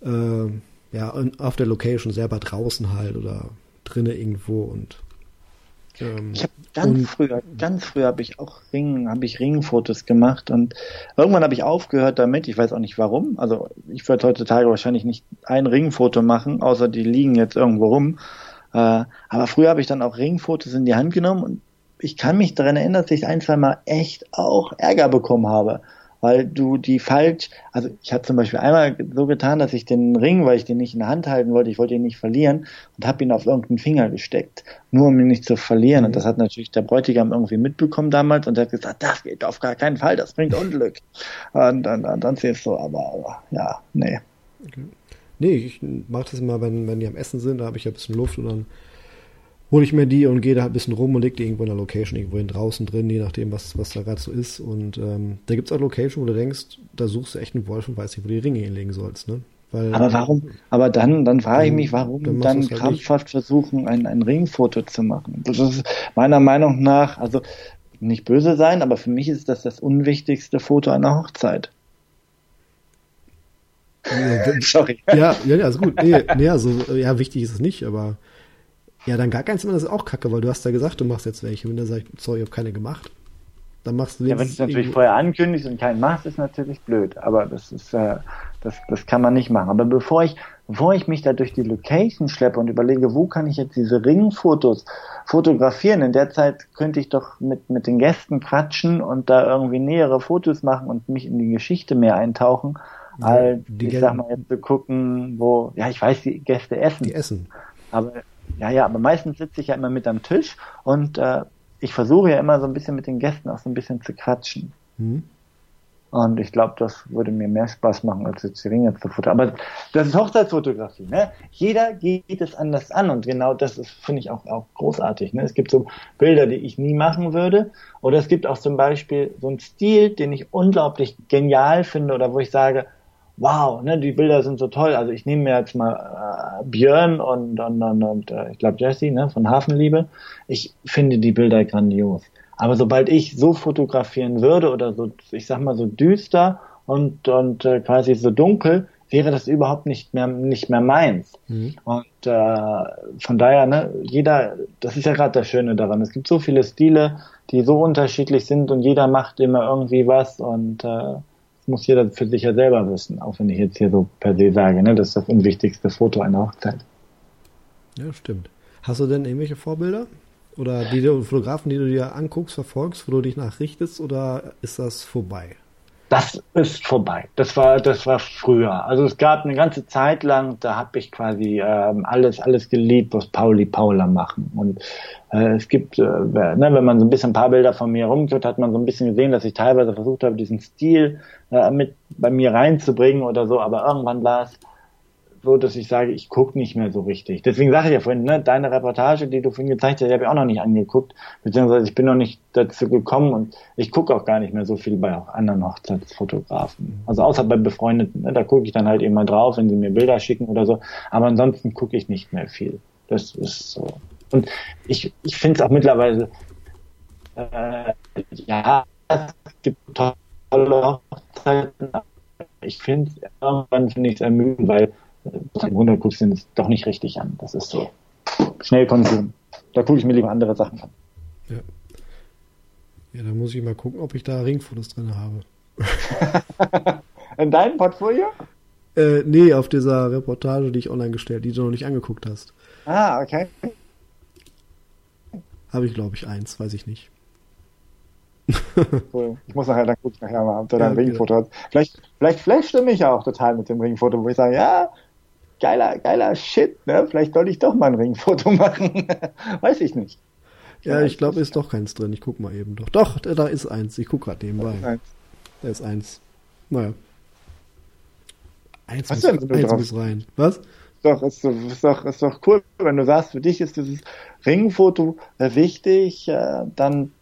äh, ja, auf der Location selber draußen halt oder drinnen irgendwo und ähm, ich habe ganz früher, ganz früher habe ich auch Ring, habe ich Ringfotos gemacht und irgendwann habe ich aufgehört damit. Ich weiß auch nicht warum. Also ich würde heutzutage wahrscheinlich nicht ein Ringfoto machen, außer die liegen jetzt irgendwo rum. Äh, aber früher habe ich dann auch Ringfotos in die Hand genommen und ich kann mich daran erinnern, dass ich ein, zwei Mal echt auch Ärger bekommen habe. Weil du die falsch, also ich habe zum Beispiel einmal so getan, dass ich den Ring, weil ich den nicht in der Hand halten wollte, ich wollte ihn nicht verlieren und habe ihn auf irgendeinen Finger gesteckt, nur um ihn nicht zu verlieren. Und das hat natürlich der Bräutigam irgendwie mitbekommen damals und der hat gesagt, das geht auf gar keinen Fall, das bringt Unglück. Und dann, dann, dann siehst du, aber, aber ja, nee. Okay. Nee, ich mache das immer, wenn, wenn die am Essen sind, da habe ich ja ein bisschen Luft und dann hole ich mir die und gehe da ein bisschen rum und leg die irgendwo in der Location, irgendwo hin draußen drin, je nachdem, was, was da gerade so ist. Und ähm, da gibt es auch Location, wo du denkst, da suchst du echt einen Wolf und weißt nicht, wo du die Ringe hinlegen sollst. Ne? Weil, aber warum, aber dann, dann frage ich mich, warum dann, dann halt krampfhaft versuchen, ein, ein Ringfoto zu machen. Das ist meiner Meinung nach, also nicht böse sein, aber für mich ist das das unwichtigste Foto einer Hochzeit. Ja, Sorry. Ja, ja, ja, ist gut. Nee, nee, also, ja, wichtig ist es nicht, aber ja, dann gar keins mehr, das ist auch kacke, weil du hast ja gesagt, du machst jetzt welche. Wenn der sagt, sorry, ich habe keine gemacht, dann machst du Ja, wenn du es natürlich vorher ankündigst und keinen machst, ist natürlich blöd. Aber das ist, äh, das, das kann man nicht machen. Aber bevor ich, bevor ich mich da durch die Location schleppe und überlege, wo kann ich jetzt diese Ringfotos fotografieren, in der Zeit könnte ich doch mit, mit den Gästen quatschen und da irgendwie nähere Fotos machen und mich in die Geschichte mehr eintauchen, ja, als, ich sag mal, jetzt zu gucken, wo, ja, ich weiß, die Gäste essen. Die essen. Aber ja, ja, aber meistens sitze ich ja immer mit am Tisch und äh, ich versuche ja immer so ein bisschen mit den Gästen auch so ein bisschen zu quatschen. Mhm. Und ich glaube, das würde mir mehr Spaß machen, als jetzt die Ringe zu fotografieren. Aber das ist Hochzeitsfotografie, ne? Jeder geht es anders an und genau das ist, finde ich, auch, auch großartig. Ne? Es gibt so Bilder, die ich nie machen würde. Oder es gibt auch zum Beispiel so einen Stil, den ich unglaublich genial finde oder wo ich sage, wow, ne, die Bilder sind so toll. Also ich nehme mir jetzt mal äh, Björn und, und, und, und äh, ich glaube Jesse ne, von Hafenliebe. Ich finde die Bilder grandios. Aber sobald ich so fotografieren würde oder so, ich sag mal so düster und, und äh, quasi so dunkel, wäre das überhaupt nicht mehr nicht mehr meins. Mhm. Und äh, von daher, ne, jeder, das ist ja gerade das Schöne daran. Es gibt so viele Stile, die so unterschiedlich sind und jeder macht immer irgendwie was und äh, muss jeder für sich ja selber wissen, auch wenn ich jetzt hier so per se sage, ne, das ist das unwichtigste Foto einer Hochzeit. Ja, stimmt. Hast du denn irgendwelche Vorbilder? Oder die Fotografen, die du dir anguckst, verfolgst, wo du dich nachrichtest, oder ist das vorbei? Das ist vorbei. Das war, das war früher. Also es gab eine ganze Zeit lang, da habe ich quasi ähm, alles, alles geliebt, was Pauli Paula machen. Und äh, es gibt, äh, ne, wenn man so ein bisschen ein paar Bilder von mir rumtut, hat man so ein bisschen gesehen, dass ich teilweise versucht habe, diesen Stil äh, mit bei mir reinzubringen oder so. Aber irgendwann war es so, dass ich sage, ich gucke nicht mehr so richtig. Deswegen sage ich ja vorhin, ne, deine Reportage, die du vorhin gezeigt hast, die habe ich auch noch nicht angeguckt, beziehungsweise ich bin noch nicht dazu gekommen und ich gucke auch gar nicht mehr so viel bei auch anderen Hochzeitsfotografen. Also außer bei Befreundeten, ne, da gucke ich dann halt eben mal drauf, wenn sie mir Bilder schicken oder so, aber ansonsten gucke ich nicht mehr viel. Das ist so. Und ich, ich finde es auch mittlerweile, äh, ja, es gibt tolle Hochzeiten, ich finde es irgendwann finde ich es ermüdend, weil im Grunde guckst du es doch nicht richtig an. Das ist so Schnellkonsum. Da gucke ich mir lieber andere Sachen an. Ja. Ja, da muss ich mal gucken, ob ich da Ringfotos drin habe. In deinem Portfolio? Äh, nee, auf dieser Reportage, die ich online gestellt, die du noch nicht angeguckt hast. Ah, okay. Habe ich, glaube ich, eins, weiß ich nicht. cool. Ich muss nachher, dann gucke ich nachher mal, ob du da ein Ringfoto hast. Vielleicht, vielleicht flasht du mich ja auch total mit dem Ringfoto, wo ich sage, ja, geiler, geiler Shit, ne? Vielleicht soll ich doch mal ein Ringfoto machen. Weiß ich nicht. Ja, ich glaube, ist doch keins drin. Ich guck mal eben doch. Doch, da ist eins. Ich guck gerade nebenbei. Da ist eins. Naja. Eins, Was muss, eins muss rein. Was? Doch, ist, doch, ist, doch, ist doch cool, wenn du sagst, für dich ist dieses Ringfoto wichtig, äh, dann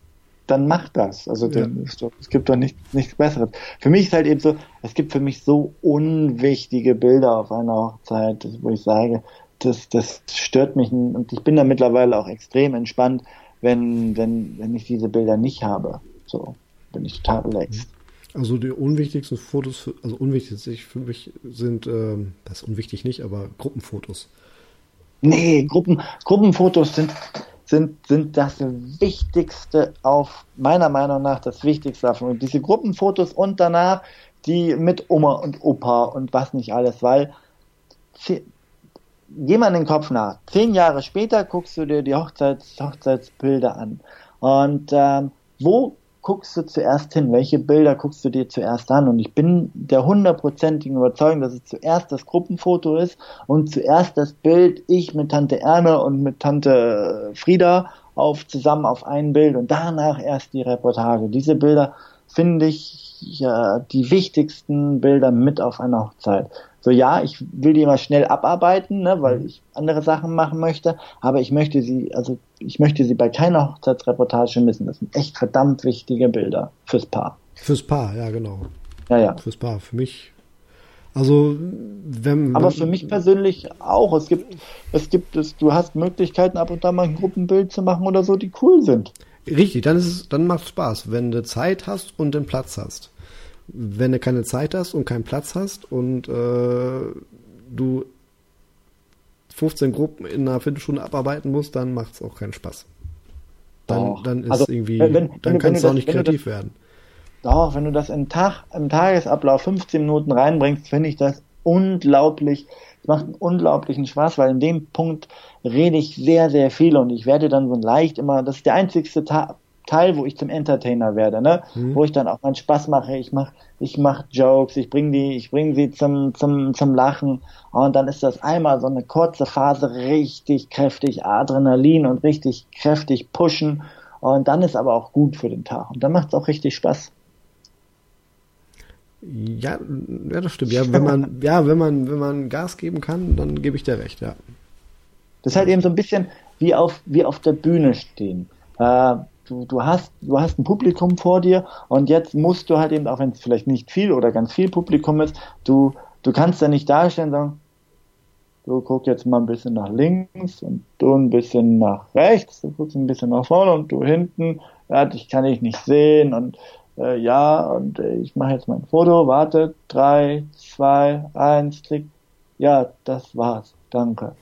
dann mach das. Also ja. doch, es gibt doch nicht, nichts Besseres. Für mich ist halt eben so, es gibt für mich so unwichtige Bilder auf einer Hochzeit, wo ich sage, das, das stört mich und ich bin da mittlerweile auch extrem entspannt, wenn, wenn, wenn ich diese Bilder nicht habe. So bin ich total relaxed. Also die unwichtigsten Fotos, für, also unwichtig für mich sind, ähm, das ist unwichtig nicht, aber Gruppenfotos. Nee, Gruppen, Gruppenfotos sind, sind, sind das Wichtigste auf, meiner Meinung nach, das Wichtigste davon. Und diese Gruppenfotos und danach die mit Oma und Opa und was nicht alles, weil geh mal in den Kopf nach. Zehn Jahre später guckst du dir die Hochzeits, Hochzeitsbilder an. Und ähm, wo guckst du zuerst hin? Welche Bilder guckst du dir zuerst an? Und ich bin der hundertprozentigen Überzeugung, dass es zuerst das Gruppenfoto ist und zuerst das Bild, ich mit Tante Erne und mit Tante Frieda auf zusammen auf ein Bild und danach erst die Reportage. Diese Bilder finde ich ja die wichtigsten Bilder mit auf einer Hochzeit so ja, ich will die immer schnell abarbeiten, ne, weil mhm. ich andere Sachen machen möchte, aber ich möchte sie, also ich möchte sie bei keiner Hochzeitsreportage missen. Das sind echt verdammt wichtige Bilder fürs Paar. Fürs Paar, ja genau. Ja, ja. Fürs Paar, für mich. Also wenn, Aber für mich persönlich auch. Es gibt, es gibt es, du hast Möglichkeiten, ab und an mal ein Gruppenbild zu machen oder so, die cool sind. Richtig, dann ist es, dann macht es Spaß, wenn du Zeit hast und den Platz hast wenn du keine Zeit hast und keinen Platz hast und äh, du 15 Gruppen in einer Viertelstunde abarbeiten musst, dann macht es auch keinen Spaß. Dann, dann ist also, irgendwie, wenn, wenn, dann wenn kannst du auch nicht kreativ das, werden. Doch, wenn du das im Tag, im Tagesablauf 15 Minuten reinbringst, finde ich das unglaublich, es macht einen unglaublichen Spaß, weil in dem Punkt rede ich sehr, sehr viel und ich werde dann so leicht immer, das ist der einzigste Tag, Teil, wo ich zum Entertainer werde, ne? Mhm. Wo ich dann auch meinen Spaß mache. Ich mach, ich mach Jokes, ich bring die, ich bring sie zum, zum, zum Lachen. Und dann ist das einmal so eine kurze Phase richtig kräftig Adrenalin und richtig kräftig pushen. Und dann ist aber auch gut für den Tag. Und dann macht es auch richtig Spaß. Ja, ja, das stimmt. Ja, wenn man, ja, wenn man, wenn man Gas geben kann, dann gebe ich dir recht, ja. Das ist halt eben so ein bisschen wie auf, wie auf der Bühne stehen. Äh, du, du hast, du hast ein Publikum vor dir und jetzt musst du halt eben, auch wenn es vielleicht nicht viel oder ganz viel Publikum ist, du, du kannst da nicht darstellen sagen, du guck jetzt mal ein bisschen nach links und du ein bisschen nach rechts, du guckst ein bisschen nach vorne und du hinten, ja, dich kann ich nicht sehen und äh, ja, und äh, ich mache jetzt mein Foto, warte, drei, zwei, eins, klick, ja, das war's, danke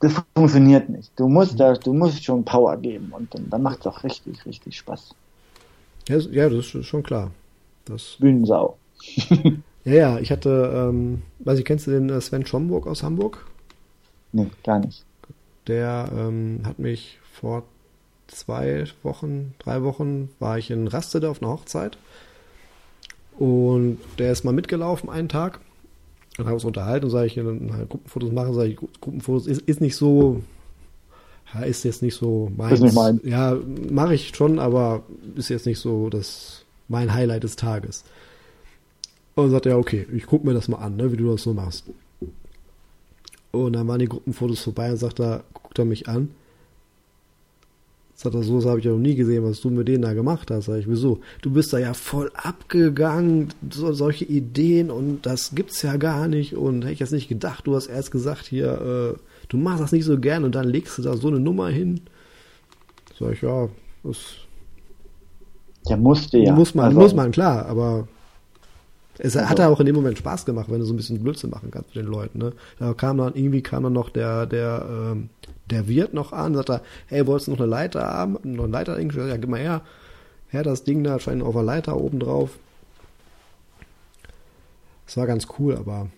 das funktioniert nicht. Du musst mhm. da, du musst schon Power geben und dann, dann macht es auch richtig, richtig Spaß. Ja, ja, das ist schon klar. Das Bühnensau. ja, ja, ich hatte, ähm, weiß ich, kennst du den äh, Sven Schomburg aus Hamburg? Nee, gar nicht. Der ähm, hat mich vor zwei Wochen, drei Wochen, war ich in Rastede auf einer Hochzeit. Und der ist mal mitgelaufen einen Tag dann haben wir uns unterhalten und sage ich, dann halt Gruppenfotos machen, sage ich, Gruppenfotos ist, ist nicht so, ja, ist jetzt nicht so meins. Ist nicht mein. Ja, mache ich schon, aber ist jetzt nicht so das mein Highlight des Tages. Und sagt er, ja, okay, ich gucke mir das mal an, ne, wie du das so machst. Und dann waren die Gruppenfotos vorbei und sagt er, guckt er mich an Sagt er, so habe ich ja noch nie gesehen, was du mit denen da gemacht hast. Sag ich, wieso? Du bist da ja voll abgegangen, so, solche Ideen und das gibt's ja gar nicht und hätte ich jetzt nicht gedacht, du hast erst gesagt hier, äh, du machst das nicht so gern und dann legst du da so eine Nummer hin. Sag ich, ja, das. Der musste ja. Muss man, also, muss man, klar, aber es also, hat ja auch in dem Moment Spaß gemacht, wenn du so ein bisschen Blödsinn machen kannst mit den Leuten, ne? Da kam dann, irgendwie kam dann noch der, der, ähm, der Wirt noch an, sagt er, hey, wolltest du noch eine Leiter haben? Noch eine Leiter? Ja, gib mal her. Her, das Ding da scheint auf der Leiter oben drauf. Das war ganz cool, aber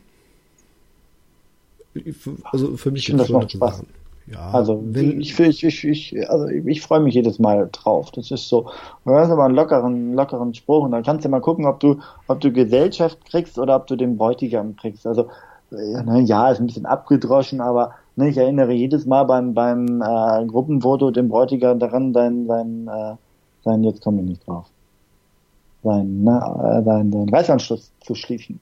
also für mich ich das macht Spaß. Ja, also wenn, ich, ich, ich, ich, also ich freue mich jedes Mal drauf. Das ist so, du hast aber einen lockeren, lockeren Spruch und dann kannst du mal gucken, ob du, ob du Gesellschaft kriegst oder ob du den Bräutigam kriegst. Also ja, ist ein bisschen abgedroschen, aber Ne, ich erinnere jedes Mal beim, beim äh, Gruppenfoto dem Bräutigam daran, sein, sein, äh, sein, jetzt komme ich nicht drauf, sein, ne, äh, sein, sein Reißanschluss zu schließen.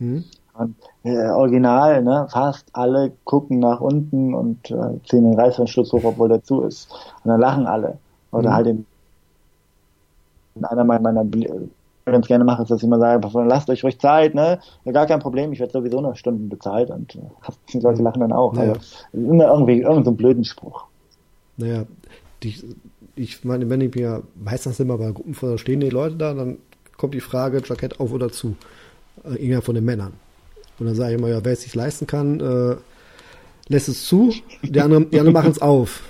Mhm. Und, äh, original, ne, fast alle gucken nach unten und äh, ziehen den Reißanschluss hoch, obwohl der zu ist. Und dann lachen alle. Oder mhm. halt in, in einer meiner ganz gerne mache, ist, dass ich immer sage, lasst euch ruhig Zeit, ne? Gar kein Problem, ich werde sowieso noch Stunden bezahlt und äh, die Leute lachen dann auch. Naja. Also, immer irgendwie irgendein so blöden Spruch. Naja, die, ich meine, wenn ich mir meistens immer bei Gruppen vor stehen die Leute da, dann kommt die Frage, Jackett auf oder zu. Äh, irgendwer von den Männern. Und dann sage ich immer, ja, wer es sich leisten kann, äh, lässt es zu, die anderen, die anderen machen es auf.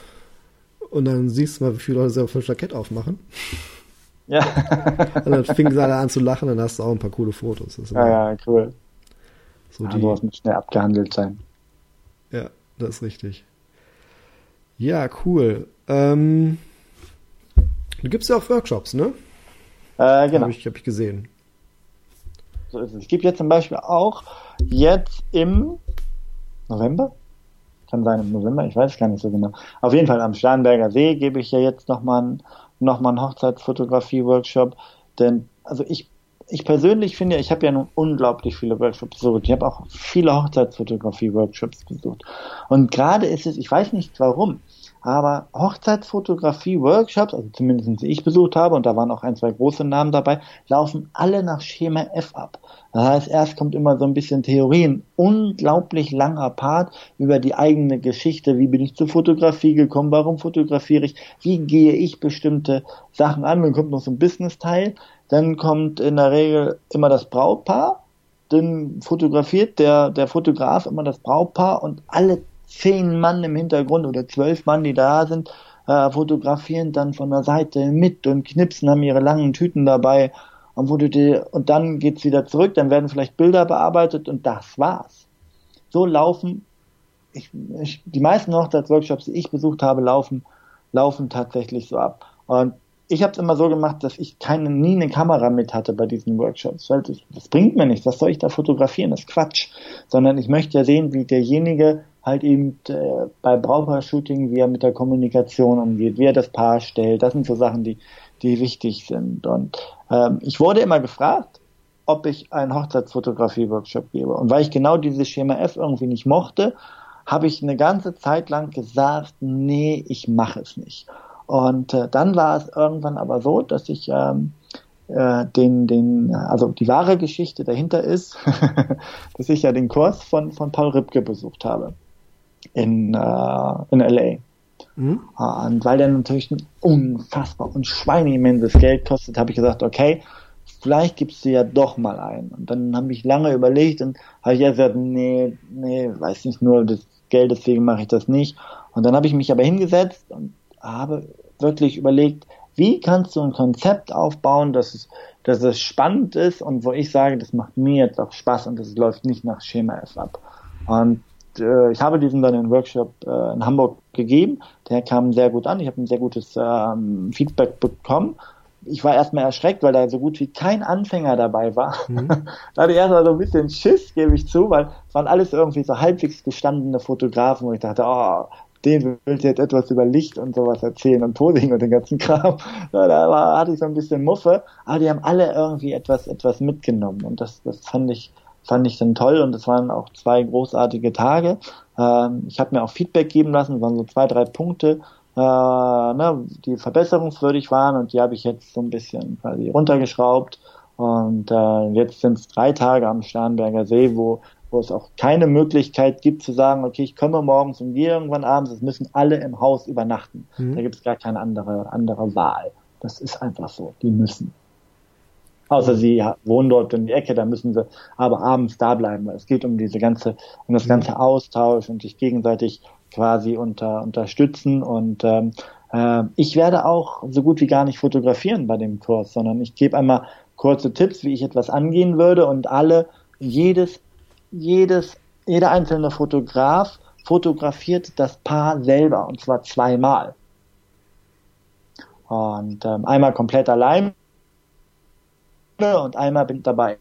Und dann siehst du mal, wie viele Leute selber ein Jackett aufmachen. Ja. und dann fingen sie alle an zu lachen, dann hast du auch ein paar coole Fotos. ja, ja, cool. So ja, die, muss schnell abgehandelt sein. Ja, das ist richtig. Ja, cool. Ähm, du gibst ja auch Workshops, ne? Äh, genau. Habe ich, hab ich gesehen. So ist es. Es gibt jetzt zum Beispiel auch jetzt im November? Kann sein im November, ich weiß gar nicht so genau. Auf jeden Fall am Starnberger See gebe ich ja jetzt nochmal einen, noch mal einen Hochzeitsfotografie-Workshop. Denn, also ich, ich persönlich finde, ich habe ja nun unglaublich viele Workshops besucht. Ich habe auch viele Hochzeitsfotografie-Workshops besucht. Und gerade ist es, ich weiß nicht warum, aber Hochzeitsfotografie-Workshops, also zumindest die ich besucht habe, und da waren auch ein, zwei große Namen dabei, laufen alle nach Schema F ab. Das heißt, erst kommt immer so ein bisschen Theorie, ein unglaublich langer Part über die eigene Geschichte. Wie bin ich zur Fotografie gekommen? Warum fotografiere ich? Wie gehe ich bestimmte Sachen an? Dann kommt noch so ein Business-Teil. Dann kommt in der Regel immer das Brautpaar. Dann fotografiert der, der Fotograf immer das Brautpaar und alle zehn Mann im Hintergrund oder zwölf Mann, die da sind, äh, fotografieren dann von der Seite mit und knipsen, haben ihre langen Tüten dabei und, die, und dann geht's wieder zurück, dann werden vielleicht Bilder bearbeitet und das war's. So laufen, ich, ich, die meisten Hochzeitsworkshops, die ich besucht habe, laufen, laufen tatsächlich so ab. Und ich habe es immer so gemacht, dass ich keine, nie eine Kamera mit hatte bei diesen Workshops. Weil das, das bringt mir nichts. Was soll ich da fotografieren? Das ist Quatsch. Sondern ich möchte ja sehen, wie derjenige halt eben äh, bei Brautpaar-Shooting, wie er mit der Kommunikation umgeht, wie er das Paar stellt. Das sind so Sachen, die, die wichtig sind. Und ähm, ich wurde immer gefragt, ob ich einen Hochzeitsfotografie-Workshop gebe. Und weil ich genau dieses Schema F irgendwie nicht mochte, habe ich eine ganze Zeit lang gesagt, nee, ich mache es nicht. Und äh, dann war es irgendwann aber so, dass ich ähm, äh, den, den, also die wahre Geschichte dahinter ist, dass ich ja den Kurs von, von Paul Ripke besucht habe in, äh, in LA. Mhm. Und weil der natürlich ein unfassbar und schweineimmenses Geld kostet, habe ich gesagt, okay, vielleicht gibst du ja doch mal ein. Und dann habe ich lange überlegt und habe ich gesagt, nee, nee, weiß nicht nur das Geld, deswegen mache ich das nicht. Und dann habe ich mich aber hingesetzt und habe wirklich überlegt, wie kannst du ein Konzept aufbauen, dass es, dass es spannend ist und wo ich sage, das macht mir jetzt auch Spaß und das läuft nicht nach Schema F ab. Und äh, ich habe diesen dann in Workshop äh, in Hamburg gegeben. Der kam sehr gut an. Ich habe ein sehr gutes ähm, Feedback bekommen. Ich war erstmal erschreckt, weil da so gut wie kein Anfänger dabei war. Mhm. da hatte ich erstmal so ein bisschen Schiss, gebe ich zu, weil es waren alles irgendwie so halbwegs gestandene Fotografen, wo ich dachte, oh, den will jetzt etwas über Licht und sowas erzählen und Posing und den ganzen Kram. Da war, hatte ich so ein bisschen Muffe, aber die haben alle irgendwie etwas, etwas mitgenommen und das, das fand ich, fand ich dann toll und es waren auch zwei großartige Tage. Ähm, ich habe mir auch Feedback geben lassen, es waren so zwei, drei Punkte, äh, ne, die verbesserungswürdig waren und die habe ich jetzt so ein bisschen quasi runtergeschraubt. Und äh, jetzt sind es drei Tage am Starnberger See, wo, wo es auch keine Möglichkeit gibt zu sagen, okay, ich komme morgens und gehe irgendwann abends, es müssen alle im Haus übernachten. Mhm. Da gibt es gar keine andere, andere Wahl. Das ist einfach so, die müssen. Außer sie wohnen dort in die Ecke, da müssen sie aber abends da bleiben, es geht um diese ganze, um das ganze Austausch und sich gegenseitig quasi unter, unterstützen und ähm, äh, ich werde auch so gut wie gar nicht fotografieren bei dem Kurs, sondern ich gebe einmal kurze Tipps, wie ich etwas angehen würde und alle, jedes, jedes, jeder einzelne Fotograf fotografiert das Paar selber und zwar zweimal. Und ähm, einmal komplett allein und einmal bin ich dabei.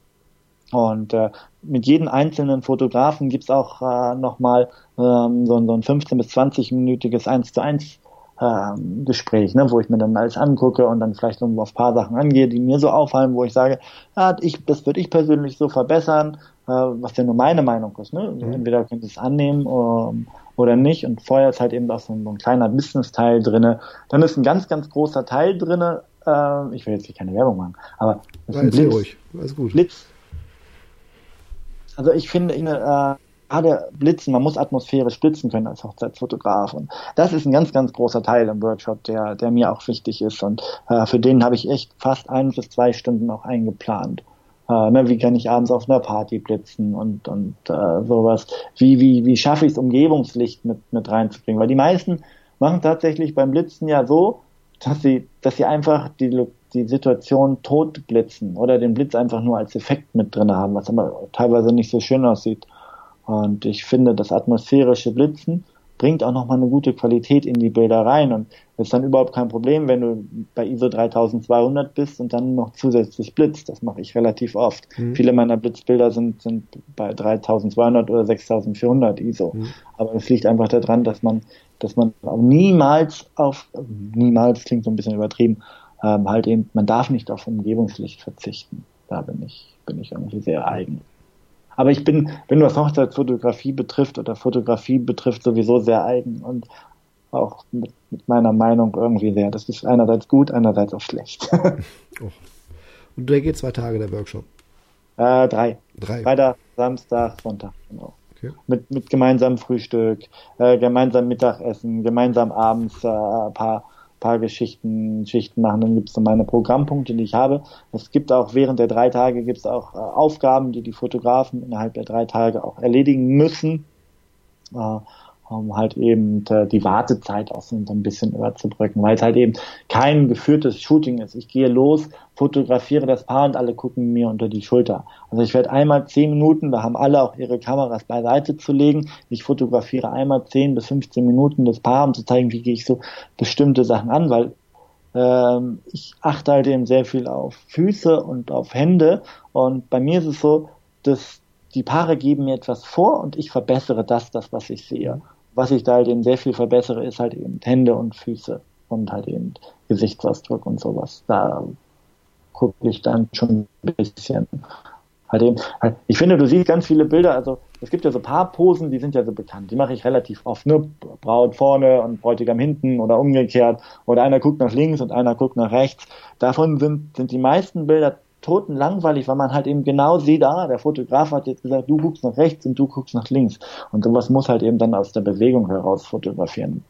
Und äh, mit jedem einzelnen Fotografen gibt's auch äh, nochmal ähm, so, so ein 15 bis 20-minütiges 1 zu 1 ähm, Gespräch, ne, wo ich mir dann alles angucke und dann vielleicht irgendwo auf paar Sachen angehe, die mir so auffallen, wo ich sage, ja, ich, das würde ich persönlich so verbessern, äh, was ja nur meine Meinung ist. Ne? Mhm. Entweder könnt ihr es annehmen ähm, oder nicht. Und vorher ist halt eben auch so ein, so ein kleiner Business-Teil drinne. Dann ist ein ganz, ganz großer Teil drinne, äh, ich will jetzt hier keine Werbung machen, aber ist ein Blitz, ruhig. Alles gut. Blitz. Also ich finde, äh, gerade Blitzen, man muss atmosphärisch blitzen können als Hochzeitsfotograf. Und das ist ein ganz, ganz großer Teil im Workshop, der, der mir auch wichtig ist. Und äh, für den habe ich echt fast ein bis zwei Stunden auch eingeplant. Äh, ne, wie kann ich abends auf einer Party blitzen und, und äh, sowas. Wie, wie, wie schaffe ich es, Umgebungslicht mit, mit reinzubringen? Weil die meisten machen tatsächlich beim Blitzen ja so, dass sie, dass sie einfach die, die Situation tot blitzen oder den Blitz einfach nur als Effekt mit drin haben, was aber teilweise nicht so schön aussieht. Und ich finde, das atmosphärische Blitzen bringt auch nochmal eine gute Qualität in die Bilder rein. Und ist dann überhaupt kein Problem, wenn du bei ISO 3200 bist und dann noch zusätzlich blitzt. Das mache ich relativ oft. Mhm. Viele meiner Blitzbilder sind, sind bei 3200 oder 6400 ISO. Mhm. Aber das liegt einfach daran, dass man, dass man auch niemals auf, niemals klingt so ein bisschen übertrieben, ähm, halt eben, man darf nicht auf Umgebungslicht verzichten. Da bin ich, bin ich irgendwie sehr eigen. Aber ich bin, wenn was Hochzeitsfotografie betrifft oder Fotografie betrifft, sowieso sehr eigen und auch mit, mit meiner Meinung irgendwie sehr. Das ist einerseits gut, einerseits auch schlecht. oh. Und der geht zwei Tage, der Workshop? Äh, drei. Drei. Freitag, Samstag, Sonntag, genau. Okay. Mit, mit gemeinsamem Frühstück, äh, gemeinsam Mittagessen, gemeinsam abends äh, ein paar paar Geschichten, Schichten machen, dann gibt es meine Programmpunkte, die ich habe. Es gibt auch während der drei Tage gibt es auch äh, Aufgaben, die die Fotografen innerhalb der drei Tage auch erledigen müssen. Äh, um halt eben äh, die Wartezeit auch so ein bisschen überzubrücken, weil es halt eben kein geführtes Shooting ist. Ich gehe los, fotografiere das Paar und alle gucken mir unter die Schulter. Also ich werde einmal zehn Minuten, da haben alle auch ihre Kameras beiseite zu legen. Ich fotografiere einmal zehn bis 15 Minuten das Paar, um zu zeigen, wie gehe ich so bestimmte Sachen an, weil ähm, ich achte halt eben sehr viel auf Füße und auf Hände und bei mir ist es so, dass die Paare geben mir etwas vor und ich verbessere das, das, was ich sehe was ich da halt eben sehr viel verbessere, ist halt eben Hände und Füße und halt eben Gesichtsausdruck und sowas. Da gucke ich dann schon ein bisschen. Halt eben, halt, ich finde, du siehst ganz viele Bilder, also es gibt ja so paar Posen, die sind ja so bekannt. Die mache ich relativ oft, ne? Braut vorne und Bräutigam hinten oder umgekehrt. Oder einer guckt nach links und einer guckt nach rechts. Davon sind, sind die meisten Bilder toten langweilig, weil man halt eben genau sieht, ah, der Fotograf hat jetzt gesagt, du guckst nach rechts und du guckst nach links. Und sowas muss halt eben dann aus der Bewegung heraus fotografieren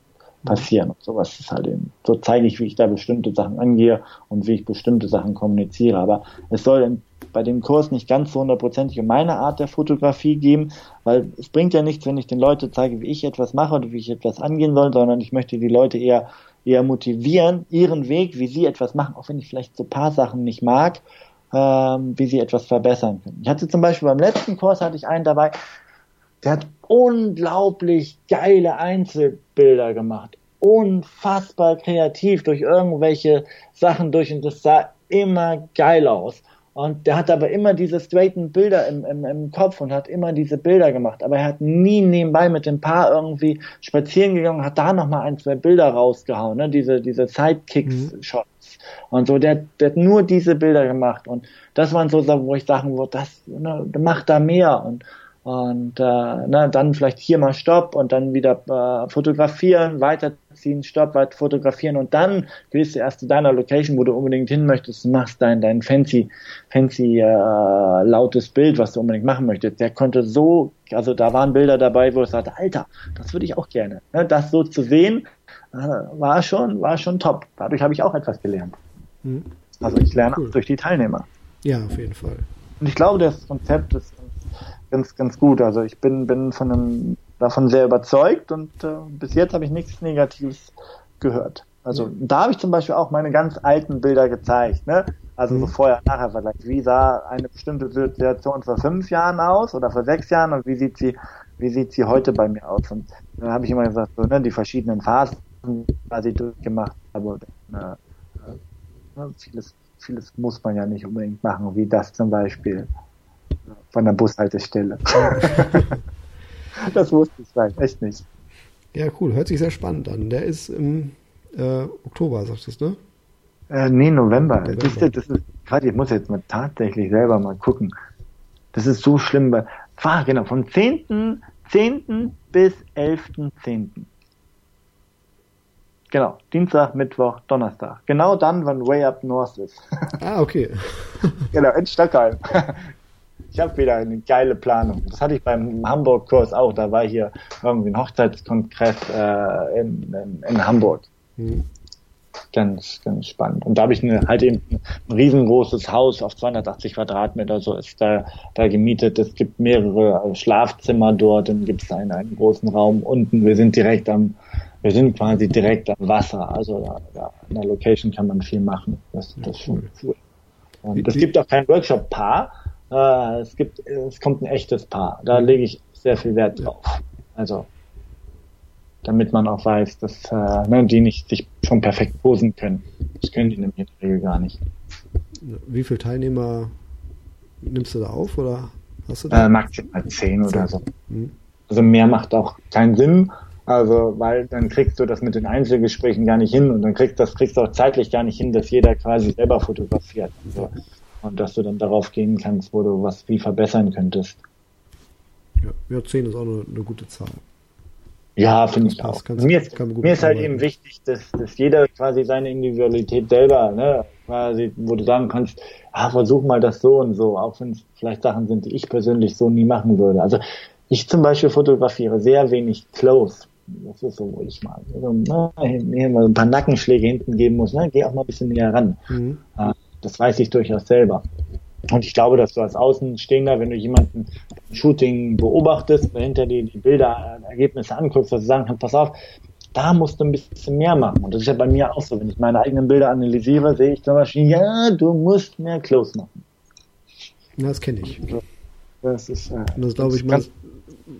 passieren. Und sowas ist halt eben, so zeige ich, wie ich da bestimmte Sachen angehe und wie ich bestimmte Sachen kommuniziere. Aber es soll bei dem Kurs nicht ganz so hundertprozentig um meine Art der Fotografie geben, weil es bringt ja nichts, wenn ich den Leuten zeige, wie ich etwas mache oder wie ich etwas angehen soll, sondern ich möchte die Leute eher eher motivieren, ihren Weg, wie sie etwas machen, auch wenn ich vielleicht so paar Sachen nicht mag, ähm, wie sie etwas verbessern können. Ich hatte zum Beispiel beim letzten Kurs hatte ich einen dabei, der hat unglaublich geile Einzelbilder gemacht. Unfassbar kreativ durch irgendwelche Sachen durch und das sah immer geil aus. Und der hat aber immer diese straighten Bilder im, im, im Kopf und hat immer diese Bilder gemacht. Aber er hat nie nebenbei mit dem Paar irgendwie spazieren gegangen, hat da nochmal ein, zwei Bilder rausgehauen, ne? diese, diese Sidekicks-Shots. Mhm. Und so, der, der hat nur diese Bilder gemacht. Und das waren so Sachen, wo ich sagen würde, das, ne, macht da mehr. Und, und äh, ne, dann vielleicht hier mal Stopp und dann wieder äh, fotografieren, weiterziehen, Stopp, weiter fotografieren und dann gehst du erst zu deiner Location, wo du unbedingt hin möchtest und machst dein, dein fancy, fancy äh, lautes Bild, was du unbedingt machen möchtest. Der konnte so, also da waren Bilder dabei, wo ich sagte, Alter, das würde ich auch gerne. Ne, das so zu sehen, äh, war schon, war schon top. Dadurch habe ich auch etwas gelernt. Mhm. Also ich lerne cool. auch durch die Teilnehmer. Ja, auf jeden Fall. Und ich glaube, das Konzept ist ganz, ganz gut. Also ich bin, bin von einem, davon sehr überzeugt und äh, bis jetzt habe ich nichts Negatives gehört. Also mhm. da habe ich zum Beispiel auch meine ganz alten Bilder gezeigt, ne? Also mhm. so vorher, nachher Vergleich. Wie sah eine bestimmte Situation vor fünf Jahren aus oder vor sechs Jahren und wie sieht sie, wie sieht sie heute bei mir aus? Und dann habe ich immer gesagt, so, ne, die verschiedenen Phasen quasi durchgemacht habe. Ne, äh, vieles, vieles muss man ja nicht unbedingt machen, wie das zum Beispiel von der Bushaltestelle. das wusste ich vielleicht echt nicht. Ja, cool. Hört sich sehr spannend an. Der ist im äh, Oktober, sagst du, ne? Äh, nee, November. November. Das, ist, das ist, gerade ich muss jetzt mal tatsächlich selber mal gucken. Das ist so schlimm. War genau, vom 10. 10. bis 11.10. Genau, Dienstag, Mittwoch, Donnerstag. Genau dann, wenn Way Up North ist. Ah, okay. genau, in Stockholm. Ich habe wieder eine geile Planung. Das hatte ich beim Hamburg-Kurs auch. Da war hier irgendwie ein Hochzeitskongress äh, in, in, in Hamburg. Mhm. Ganz, ganz spannend. Und da habe ich eine, halt eben ein riesengroßes Haus auf 280 Quadratmeter, so ist da, da gemietet. Es gibt mehrere Schlafzimmer dort, dann gibt es einen, einen großen Raum unten. Wir sind direkt am, wir sind quasi direkt am Wasser. Also da, da in der Location kann man viel machen. Das, das ist schon cool. Und es gibt auch kein Workshop-Paar, äh, es gibt, es kommt ein echtes Paar. Da lege ich sehr viel Wert drauf. Also, damit man auch weiß, dass äh, ne, die nicht sich schon perfekt posen können. Das können die nämlich in der Regel gar nicht. Wie viele Teilnehmer nimmst du da auf oder hast du da? Äh, maximal zehn oder so. Hm. Also mehr macht auch keinen Sinn. Also, weil dann kriegst du das mit den Einzelgesprächen gar nicht hin und dann kriegst das kriegst du auch zeitlich gar nicht hin, dass jeder quasi selber fotografiert. Also, und dass du dann darauf gehen kannst, wo du was wie verbessern könntest. Ja, ja 10 ist auch eine, eine gute Zahl. Ja, finde ich auch. Kannst, mir ist, mir ist halt eben wichtig, dass, dass jeder quasi seine Individualität selber, ne, quasi, wo du sagen kannst, ah, versuch mal das so und so, auch wenn es vielleicht Sachen sind, die ich persönlich so nie machen würde. Also ich zum Beispiel fotografiere sehr wenig Close. Das ist so, wo ich mal, also, ne, mal ein paar Nackenschläge hinten geben muss, ne, geh auch mal ein bisschen näher ran. Mhm. Das weiß ich durchaus selber. Und ich glaube, dass du als Außenstehender, wenn du jemanden Shooting beobachtest, hinter dir die Bilder, Ergebnisse anguckst, dass du sagen kannst, pass auf, da musst du ein bisschen mehr machen. Und das ist ja bei mir auch so. Wenn ich meine eigenen Bilder analysiere, sehe ich zum Beispiel, ja, du musst mehr Close machen. Das kenne ich. Das ist, äh, das glaube ich, man,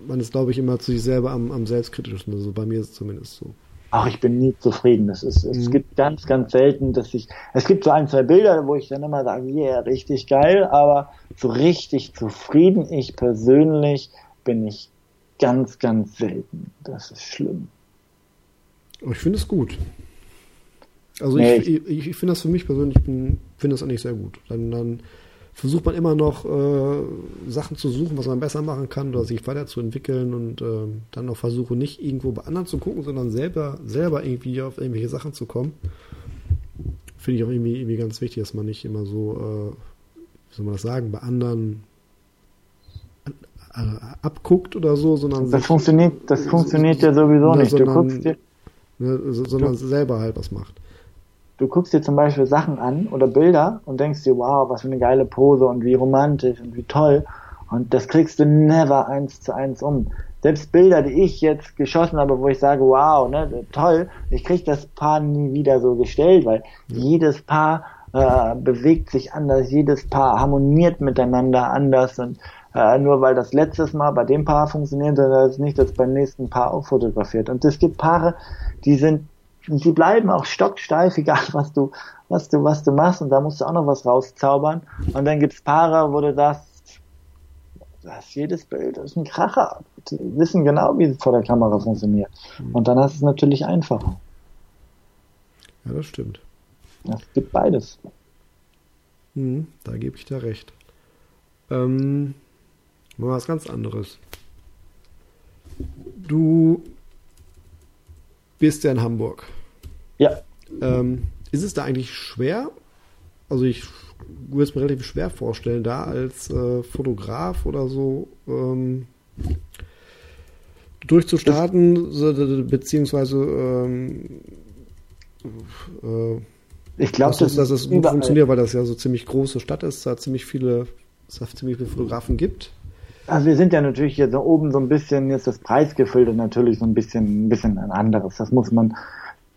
man ist, glaube ich, immer zu sich selber am, am selbstkritischsten. Also bei mir ist es zumindest so. Ach, ich bin nie zufrieden. Das ist, mhm. Es gibt ganz, ganz selten, dass ich. Es gibt so ein, zwei Bilder, wo ich dann immer sage, yeah, richtig geil, aber so richtig zufrieden, ich persönlich, bin ich ganz, ganz selten. Das ist schlimm. Aber ich finde es gut. Also nee, ich, ich, ich finde das für mich persönlich, ich finde das eigentlich sehr gut. Dann, dann versucht man immer noch äh, Sachen zu suchen, was man besser machen kann oder sich weiterzuentwickeln und äh, dann noch versuche nicht irgendwo bei anderen zu gucken, sondern selber, selber irgendwie auf irgendwelche Sachen zu kommen. Finde ich auch irgendwie, irgendwie ganz wichtig, dass man nicht immer so, äh, wie soll man das sagen, bei anderen abguckt oder so, sondern das funktioniert, das funktioniert ja sowieso ne, nicht. Sondern, du guckst dir, ne, sondern du, selber halt was macht du guckst dir zum Beispiel Sachen an oder Bilder und denkst dir, wow, was für eine geile Pose und wie romantisch und wie toll. Und das kriegst du never eins zu eins um. Selbst Bilder, die ich jetzt geschossen habe, wo ich sage, wow, ne, toll, ich krieg das Paar nie wieder so gestellt, weil jedes Paar äh, bewegt sich anders, jedes Paar harmoniert miteinander anders und äh, nur weil das letztes Mal bei dem Paar funktioniert, sondern das nicht das beim nächsten Paar auch fotografiert. Und es gibt Paare, die sind sie bleiben auch stocksteif, egal was du, was du, was du machst, und da musst du auch noch was rauszaubern. Und dann gibt's Paare, wo du sagst, das ist jedes Bild, das ist ein Kracher. Die wissen genau, wie es vor der Kamera funktioniert. Mhm. Und dann hast du es natürlich einfacher. Ja, das stimmt. Es gibt beides. Mhm, da gebe ich dir recht. Ähm, mal was ganz anderes. Du bist ja in Hamburg. Ja. Ähm, ist es da eigentlich schwer? Also ich würde es mir relativ schwer vorstellen, da als äh, Fotograf oder so ähm, durchzustarten, beziehungsweise ähm, äh, ich glaube, dass, dass, es gut funktioniert, weil das ja so ziemlich große Stadt ist, da ziemlich viele, es ziemlich viele Fotografen gibt. Also wir sind ja natürlich hier so oben so ein bisschen, jetzt das Preisgefilde natürlich so ein bisschen, ein bisschen ein anderes. Das muss man,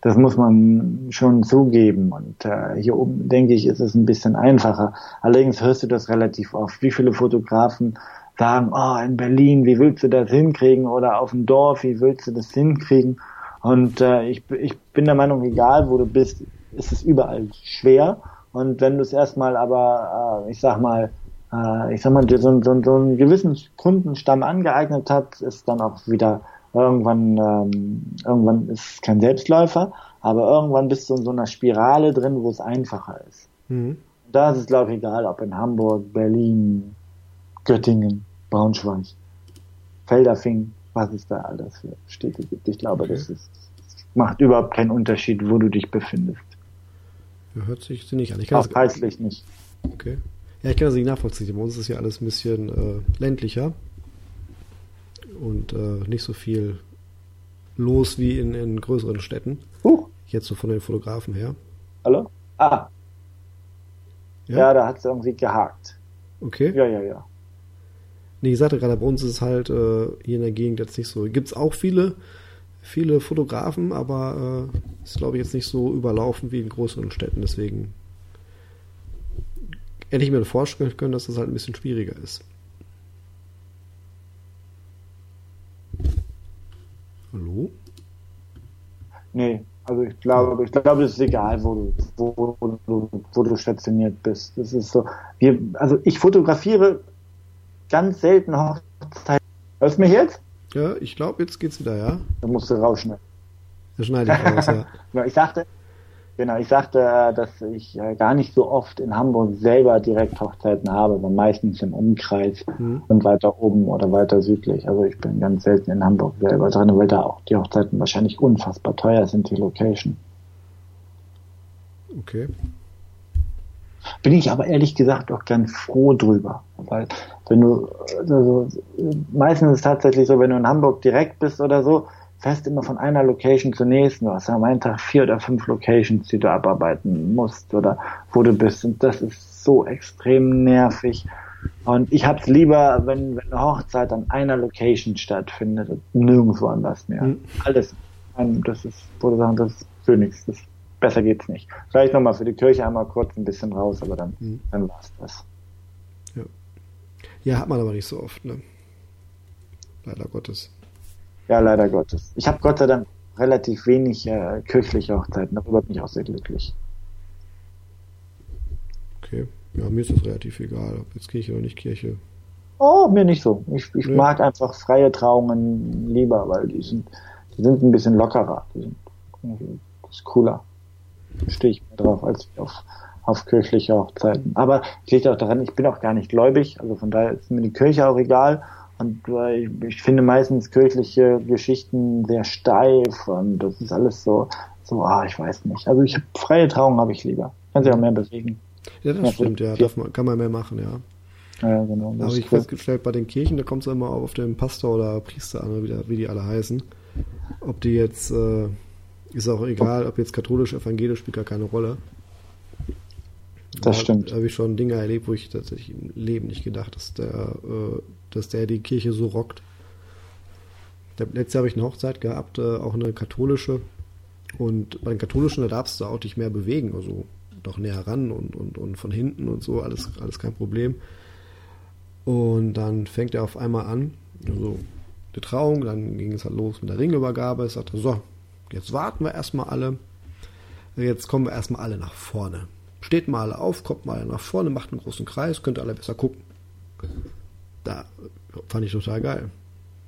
das muss man schon zugeben. Und äh, hier oben, denke ich, ist es ein bisschen einfacher. Allerdings hörst du das relativ oft. Wie viele Fotografen sagen, oh, in Berlin, wie willst du das hinkriegen? Oder auf dem Dorf, wie willst du das hinkriegen? Und äh, ich, ich bin der Meinung, egal wo du bist, ist es überall schwer. Und wenn du es erstmal aber, äh, ich sag mal, äh, ich sag mal, so, so, so einen gewissen Kundenstamm angeeignet hat, ist dann auch wieder irgendwann, ähm, irgendwann ist es kein Selbstläufer, aber irgendwann bist du in so einer Spirale drin, wo es einfacher ist. Mhm. Da ist es, glaube ich, egal, ob in Hamburg, Berlin, Göttingen, Braunschweig, Felderfing, was es da alles für Städte gibt. Ich glaube, okay. das ist, macht überhaupt keinen Unterschied, wo du dich befindest. hört sich nicht an. Ich kann Auch preislich nicht. Okay. Ja, ich kann das nicht nachvollziehen. Bei uns ist ja alles ein bisschen äh, ländlicher und äh, nicht so viel los wie in, in größeren Städten. Uh. Jetzt so von den Fotografen her. Hallo? Ah. Ja, ja da hat es irgendwie gehakt. Okay. Ja, ja, ja. Nee, ich sagte gerade, bei uns ist es halt äh, hier in der Gegend jetzt nicht so. Gibt es auch viele, viele Fotografen, aber äh, ist glaube ich jetzt nicht so überlaufen wie in größeren Städten. Deswegen hätte ich mir vorstellen können, dass das halt ein bisschen schwieriger ist. Hallo? Nee, Also ich glaube, ich glaube, es ist egal, wo du, wo, wo, du, wo du stationiert bist. Das ist so. Wir, also ich fotografiere ganz selten Hochzeiten. Hörst du mich jetzt? Ja, ich glaube, jetzt geht's wieder, ja. Da musst du rausschneiden. Da schneide ich raus, ja. ich sagte, Genau, ich sagte, äh, dass ich äh, gar nicht so oft in Hamburg selber direkt Hochzeiten habe, sondern meistens im Umkreis mhm. und weiter oben oder weiter südlich. Also ich bin ganz selten in Hamburg selber drin, weil da auch die Hochzeiten wahrscheinlich unfassbar teuer sind, die Location. Okay. Bin ich aber ehrlich gesagt auch ganz froh drüber. Weil wenn du, also meistens ist es tatsächlich so, wenn du in Hamburg direkt bist oder so, fährst immer von einer Location zur nächsten. Du hast am einen Tag vier oder fünf Locations, die du abarbeiten musst oder wo du bist. Und das ist so extrem nervig. Und ich hab's lieber, wenn, wenn eine Hochzeit an einer Location stattfindet und nirgendwo anders mehr. Mhm. Alles. Das ist, würde sagen, das ist Königs. Das, besser geht's nicht. Vielleicht nochmal für die Kirche einmal kurz ein bisschen raus, aber dann, mhm. dann war's das. Ja. ja, hat man aber nicht so oft, ne? Leider Gottes. Ja, leider Gottes. Ich habe Gott sei Dank relativ wenig äh, kirchliche Hochzeiten, darüber bin ich auch sehr glücklich. Okay. Ja, mir ist das relativ egal, ob jetzt Kirche oder nicht Kirche. Oh, mir nicht so. Ich, ich nee. mag einfach freie Trauungen lieber, weil die sind, die sind ein bisschen lockerer. Die sind, das ist cooler. Stehe ich mehr drauf als auf, auf kirchliche Hochzeiten. Aber es liegt auch daran, ich bin auch gar nicht gläubig, also von daher ist mir die Kirche auch egal. Und äh, ich finde meistens kirchliche Geschichten sehr steif und das ist alles so, so, ah, ich weiß nicht. Also ich habe freie Trauung habe ich lieber. Kann sich auch mehr bewegen. Ja, das ja, stimmt, ja. Man, kann man mehr machen, ja. Ja, genau. Da habe ich cool. festgestellt, bei den Kirchen, da kommt es immer auf den Pastor oder Priester an, wie, wie die alle heißen. Ob die jetzt, äh, ist auch egal, ob jetzt katholisch, evangelisch, spielt gar keine Rolle. Das da stimmt. Da habe ich schon Dinge erlebt, wo ich tatsächlich im Leben nicht gedacht, dass der, äh, dass der die Kirche so rockt. Letztes Jahr habe ich eine Hochzeit gehabt, äh, auch eine katholische. Und bei den katholischen, da darfst du auch dich mehr bewegen, also doch näher ran und, und, und von hinten und so, alles, alles kein Problem. Und dann fängt er auf einmal an, also die Trauung, dann ging es halt los mit der Ringübergabe. Ich sagte, so, jetzt warten wir erstmal alle. Jetzt kommen wir erstmal alle nach vorne. Steht mal alle auf, kommt mal nach vorne, macht einen großen Kreis, könnt ihr alle besser gucken. Da fand ich total geil.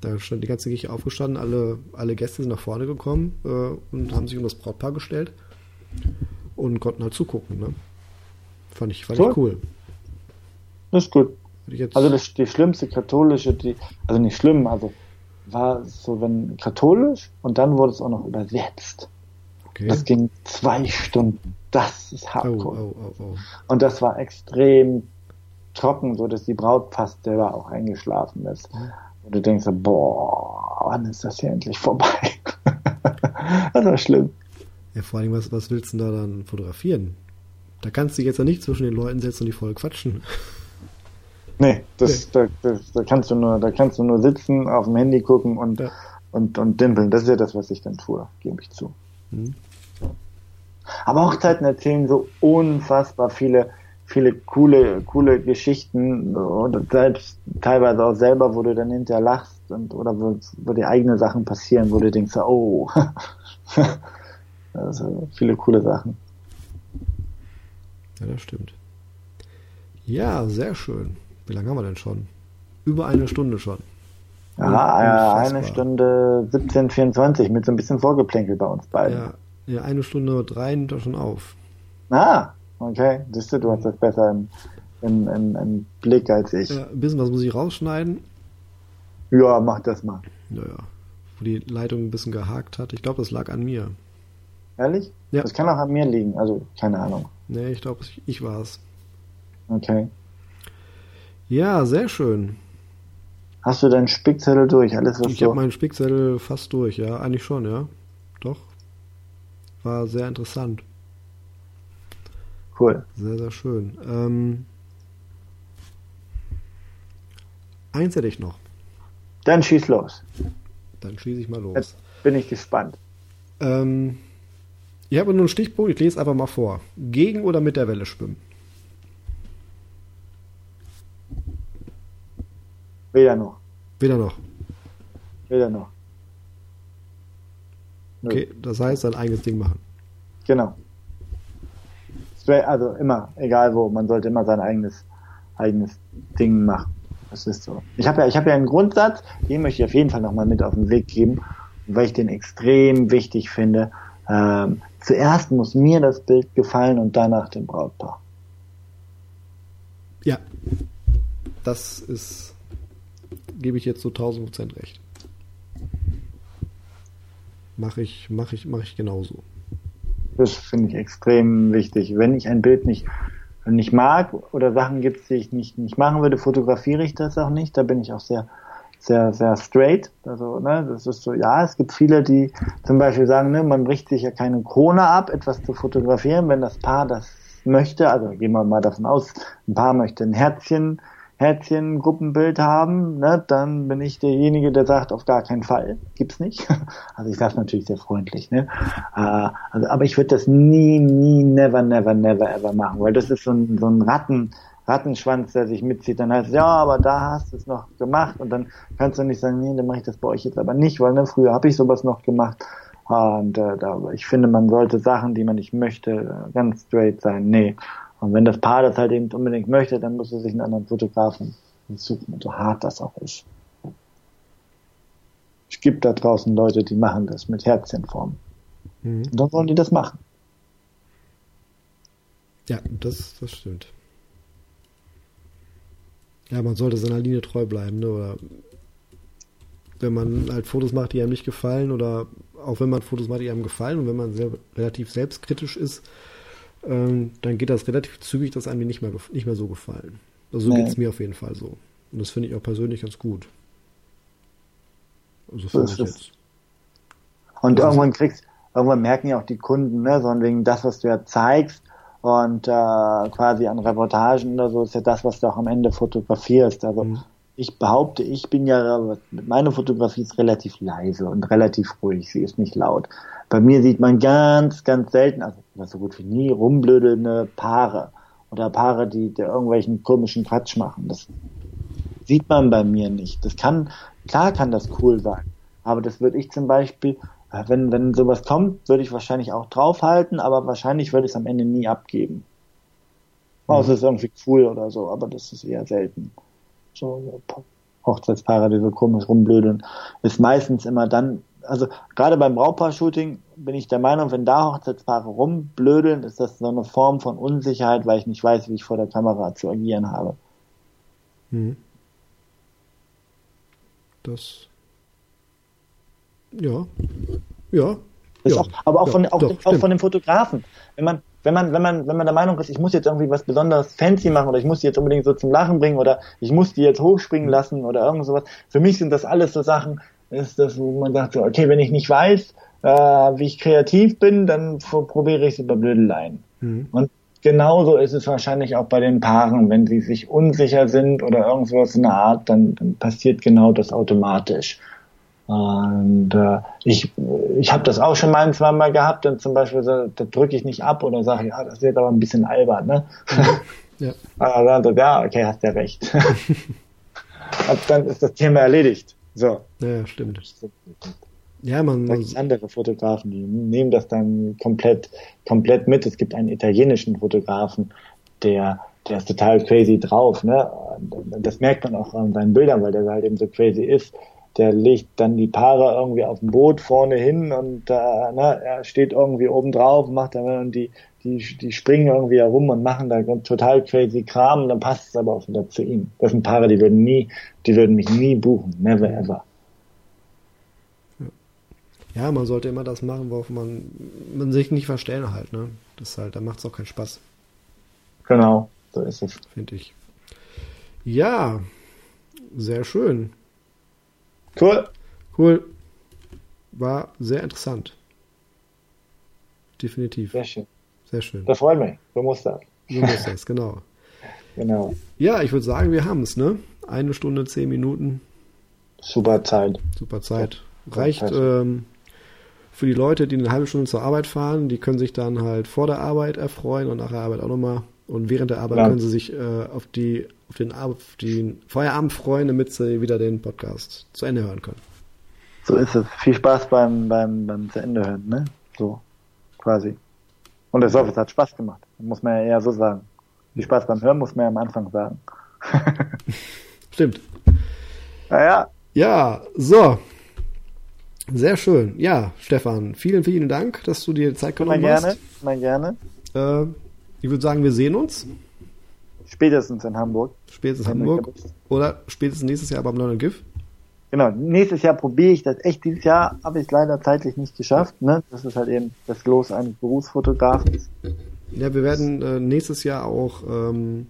Da stand die ganze Kirche aufgestanden, alle, alle Gäste sind nach vorne gekommen äh, und haben sich um das Brautpaar gestellt und konnten halt zugucken. Ne? Fand ich, fand so. ich cool. Das ist gut. Also das, die schlimmste katholische, die, also nicht schlimm, also war so, wenn katholisch und dann wurde es auch noch übersetzt. Okay. Das ging zwei Stunden. Das ist hardcore. Oh, oh, oh, und das war extrem trocken, so dass die Braut fast selber auch eingeschlafen ist. Und du denkst so, boah, wann ist das hier endlich vorbei? das war schlimm. Ja, vor allem, was, was willst du da dann fotografieren? Da kannst du dich jetzt ja nicht zwischen den Leuten setzen und die voll quatschen. Nee, das, nee. Da, das, da kannst du nur, da kannst du nur sitzen, auf dem Handy gucken und, ja. und, und dimpeln. Das ist ja das, was ich dann tue, gebe ich zu. Mhm. Aber Hochzeiten erzählen so unfassbar viele, viele coole, coole Geschichten und selbst teilweise auch selber, wo du dann hinterher lachst und oder wo, wo die eigene Sachen passieren, wo du denkst, oh, also viele coole Sachen. Ja, das stimmt. Ja, sehr schön. Wie lange haben wir denn schon? Über eine Stunde schon. Ja, eine Stunde 17,24 mit so ein bisschen Vorgeplänkel bei uns beiden. Ja, ja, eine Stunde drei nimmt er schon auf. Ah, okay. Siehst du, du hast das besser im, im, im, im Blick als ich. Ja, ein bisschen was muss ich rausschneiden. Ja, mach das mal. Naja, wo die Leitung ein bisschen gehakt hat. Ich glaube, das lag an mir. Ehrlich? Ja. Das kann auch an mir liegen, also keine Ahnung. Nee, ich glaube, ich, ich war es. Okay. Ja, sehr schön. Hast du deinen Spickzettel durch? Alles was Ich habe meinen Spickzettel fast durch, ja, eigentlich schon, ja. Doch war sehr interessant. Cool. Sehr, sehr schön. Ähm, eins hätte ich noch. Dann schieß los. Dann schieße ich mal los. Jetzt bin ich gespannt. Ähm, ich habe nur einen Stichpunkt, ich lese einfach mal vor. Gegen oder mit der Welle schwimmen? Weder noch. Weder noch. Weder noch. Okay, das heißt, sein eigenes Ding machen. Genau. Also immer, egal wo, man sollte immer sein eigenes, eigenes Ding machen. Das ist so. Ich habe ja, ich habe ja einen Grundsatz, den möchte ich auf jeden Fall nochmal mit auf den Weg geben, weil ich den extrem wichtig finde. Ähm, zuerst muss mir das Bild gefallen und danach dem Brautpaar. Ja, das ist, gebe ich jetzt so 1000 Prozent recht. Mache ich, mache ich, mache ich genauso. Das finde ich extrem wichtig. Wenn ich ein Bild nicht, nicht mag oder Sachen gibt, die ich nicht, nicht machen würde, fotografiere ich das auch nicht. Da bin ich auch sehr, sehr, sehr straight. Also, ne, das ist so, ja, es gibt viele, die zum Beispiel sagen, ne, man bricht sich ja keine Krone ab, etwas zu fotografieren, wenn das Paar das möchte. Also gehen wir mal davon aus, ein Paar möchte ein Herzchen Herzchen-Gruppenbild haben, ne, dann bin ich derjenige, der sagt, auf gar keinen Fall, gibt's nicht. Also ich sage natürlich sehr freundlich, ne. Äh, also, aber ich würde das nie, nie, never, never, never, ever machen, weil das ist so ein, so ein Ratten, Rattenschwanz, der sich mitzieht. Dann heißt es, ja, aber da hast du es noch gemacht und dann kannst du nicht sagen, nee, dann mache ich das bei euch jetzt aber nicht, weil ne, früher habe ich sowas noch gemacht. Und äh, da, ich finde, man sollte Sachen, die man nicht möchte, ganz straight sein. Nee. Und wenn das Paar das halt eben unbedingt möchte, dann muss es sich einen anderen Fotografen suchen, so hart das auch ist. Es gibt da draußen Leute, die machen das mit Herzchenform. Mhm. Und dann sollen die das machen. Ja, das, das stimmt. Ja, man sollte seiner Linie treu bleiben, ne? Oder wenn man halt Fotos macht, die einem nicht gefallen, oder auch wenn man Fotos macht, die einem gefallen und wenn man sehr, relativ selbstkritisch ist, ähm, dann geht das relativ zügig, dass einem die nicht mehr, nicht mehr so gefallen. Also so nee. geht es mir auf jeden Fall so. Und das finde ich auch persönlich ganz gut. Also so ist jetzt. Und also, irgendwann kriegst, irgendwann merken ja auch die Kunden, ne, so wegen das, was du ja zeigst und äh, quasi an Reportagen oder so, ist ja das, was du auch am Ende fotografierst. Also mhm. ich behaupte, ich bin ja, meine Fotografie ist relativ leise und relativ ruhig, sie ist nicht laut. Bei mir sieht man ganz, ganz selten, also so gut wie nie, rumblödelnde Paare oder Paare, die, die irgendwelchen komischen Quatsch machen. Das sieht man bei mir nicht. Das kann, klar kann das cool sein, aber das würde ich zum Beispiel, äh, wenn, wenn sowas kommt, würde ich wahrscheinlich auch draufhalten, aber wahrscheinlich würde ich es am Ende nie abgeben. Mhm. Außer es ist irgendwie cool oder so, aber das ist eher selten. So, Hochzeitspaare, die so komisch rumblödeln, ist meistens immer dann also gerade beim Brautpaar-Shooting bin ich der Meinung, wenn da Hochzeitspaare rumblödeln, ist das so eine Form von Unsicherheit, weil ich nicht weiß, wie ich vor der Kamera zu agieren habe. Hm. Das. Ja. Ja. ja. Auch, aber auch, ja, von, auch, doch, auch von dem Fotografen. Wenn man, wenn man, wenn man, wenn man der Meinung ist, ich muss jetzt irgendwie was besonders fancy machen oder ich muss die jetzt unbedingt so zum Lachen bringen oder ich muss die jetzt hochspringen lassen oder irgend sowas. Für mich sind das alles so Sachen, ist das, wo man sagt, okay, wenn ich nicht weiß, äh, wie ich kreativ bin, dann probiere ich es über Blödeleien. Mhm. Und genauso ist es wahrscheinlich auch bei den Paaren, wenn sie sich unsicher sind oder irgendwas in der Art, dann, dann passiert genau das automatisch. Und äh, ich, ich habe das auch schon mal ein, zwei Mal gehabt, dann zum Beispiel so, da drücke ich nicht ab oder sage, ja, das wird aber ein bisschen albern, ne? Ja. aber dann, ja, okay, hast ja recht. dann ist das Thema erledigt. So. Ja, stimmt. Ja, man. Da gibt andere Fotografen, die nehmen das dann komplett, komplett mit. Es gibt einen italienischen Fotografen, der, der ist total crazy drauf, ne? Das merkt man auch an seinen Bildern, weil der halt eben so crazy ist. Der legt dann die Paare irgendwie auf dem Boot vorne hin und äh, ne, er steht irgendwie oben drauf, macht dann die, die, die springen irgendwie herum und machen da total crazy Kram und dann passt es aber auch wieder zu ihm. Das sind Paare, die würden nie, die würden mich nie buchen. Never ever. Ja, man sollte immer das machen, worauf man, man sich nicht verstellen halt, ne? Das ist halt, da macht es auch keinen Spaß. Genau, so ist es. Finde ich. Ja, sehr schön. Cool. Cool. War sehr interessant. Definitiv. Sehr schön. Sehr schön. Das freut mich. So muss das. So muss das, genau. genau. Ja, ich würde sagen, wir haben es, ne? Eine Stunde, zehn Minuten. Super Zeit. Super Zeit. Reicht ähm, für die Leute, die eine halbe Stunde zur Arbeit fahren, die können sich dann halt vor der Arbeit erfreuen und nach der Arbeit auch nochmal. Und während der Arbeit ja. können sie sich äh, auf, die, auf, den, auf den Feierabend freuen, damit sie wieder den Podcast zu Ende hören können. So ist es. Viel Spaß beim, beim, beim zu Ende hören, ne? So, quasi. Und der Service hat Spaß gemacht. Muss man ja eher so sagen. Viel Spaß beim Hören muss man ja am Anfang sagen. Stimmt. Naja. Ja, so. Sehr schön. Ja, Stefan, vielen, vielen Dank, dass du dir Zeit genommen mal gerne, hast. Mal gerne. Äh, ich würde sagen, wir sehen uns. Spätestens in Hamburg. Spätestens in Hamburg. Oder spätestens nächstes Jahr beim London GIF. Genau, nächstes Jahr probiere ich das echt. Dieses Jahr habe ich es leider zeitlich nicht geschafft. Ne? Das ist halt eben das Los eines Berufsfotografen. Ja, wir werden äh, nächstes Jahr auch ähm,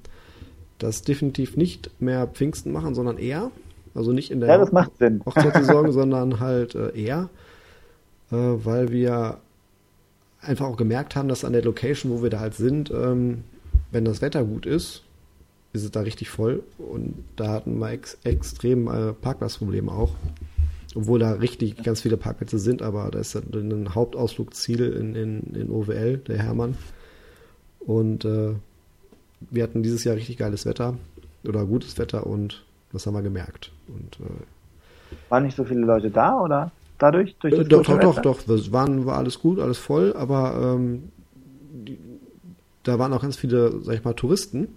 das definitiv nicht mehr Pfingsten machen, sondern eher. Also nicht in der ja, das macht Sinn. Hochzeitssaison, sondern halt äh, eher, äh, weil wir einfach auch gemerkt haben, dass an der Location, wo wir da halt sind, ähm, wenn das Wetter gut ist, ist es da richtig voll. Und da hatten wir ex extrem äh, Parkplatzprobleme auch. Obwohl da richtig ganz viele Parkplätze sind, aber da ist ein Hauptausflugsziel in, in, in OWL, der Hermann. Und äh, wir hatten dieses Jahr richtig geiles Wetter oder gutes Wetter und das haben wir gemerkt. Und, äh, Waren nicht so viele Leute da oder dadurch? Durch das doch, doch, doch, doch. Das waren, war alles gut, alles voll, aber ähm, die, da waren auch ganz viele, sag ich mal, Touristen,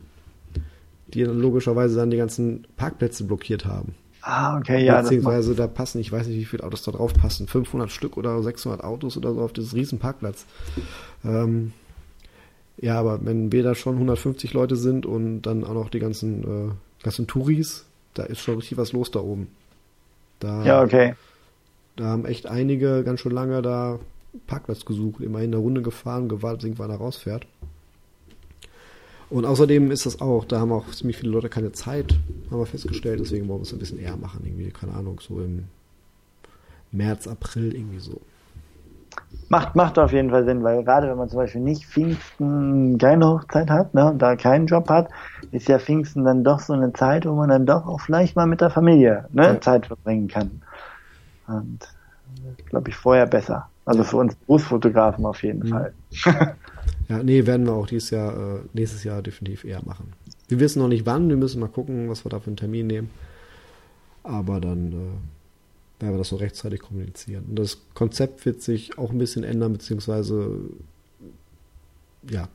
die dann logischerweise dann die ganzen Parkplätze blockiert haben. Ah, okay, ja. Beziehungsweise da passen, ich weiß nicht, wie viele Autos da drauf passen, 500 Stück oder 600 Autos oder so auf dieses riesen Parkplatz. Ähm, ja, aber wenn wir da schon 150 Leute sind und dann auch noch die ganzen, äh, ganzen Touris, da ist schon richtig was los da oben. Da, ja, okay. Da haben echt einige ganz schön lange da Parkplatz gesucht, immer in der Runde gefahren, gewartet, wann er rausfährt. Und außerdem ist das auch, da haben auch ziemlich viele Leute keine Zeit, haben wir festgestellt, deswegen wollen wir es ein bisschen eher machen, irgendwie, keine Ahnung, so im März, April, irgendwie so. Macht, macht auf jeden Fall Sinn, weil gerade wenn man zum Beispiel nicht Pfingsten keine Hochzeit hat, ne, und da keinen Job hat, ist ja Pfingsten dann doch so eine Zeit, wo man dann doch auch vielleicht mal mit der Familie ne, ja. Zeit verbringen kann. Und glaube ich vorher besser. Also für uns Berufsfotografen auf jeden mhm. Fall. Ja, nee, werden wir auch dieses Jahr, äh, nächstes Jahr definitiv eher machen. Wir wissen noch nicht wann, wir müssen mal gucken, was wir da für einen Termin nehmen. Aber dann äh, werden wir das so rechtzeitig kommunizieren. Und das Konzept wird sich auch ein bisschen ändern, beziehungsweise ja,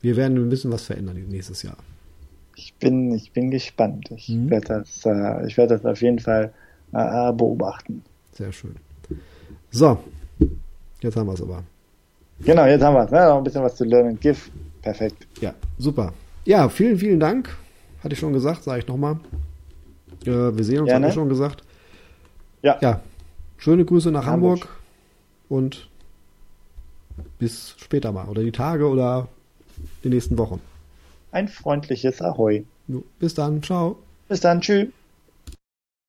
wir werden ein bisschen was verändern nächstes Jahr. Ich bin, ich bin gespannt. Ich mhm. werde das, äh, ich werde das auf jeden Fall äh, beobachten. Sehr schön. So, jetzt haben wir es aber. Genau, jetzt haben wir es. Ne? Noch ein bisschen was zu lernen. GIF. Perfekt. Ja, super. Ja, vielen, vielen Dank. Hatte ich schon gesagt, sage ich nochmal. Äh, wir sehen uns, habe ich schon gesagt. Ja. Ja. Schöne Grüße nach Hamburg. Hamburg und bis später mal. Oder die Tage oder die nächsten Wochen. Ein freundliches Ahoi. Bis dann. Ciao. Bis dann. Tschüss.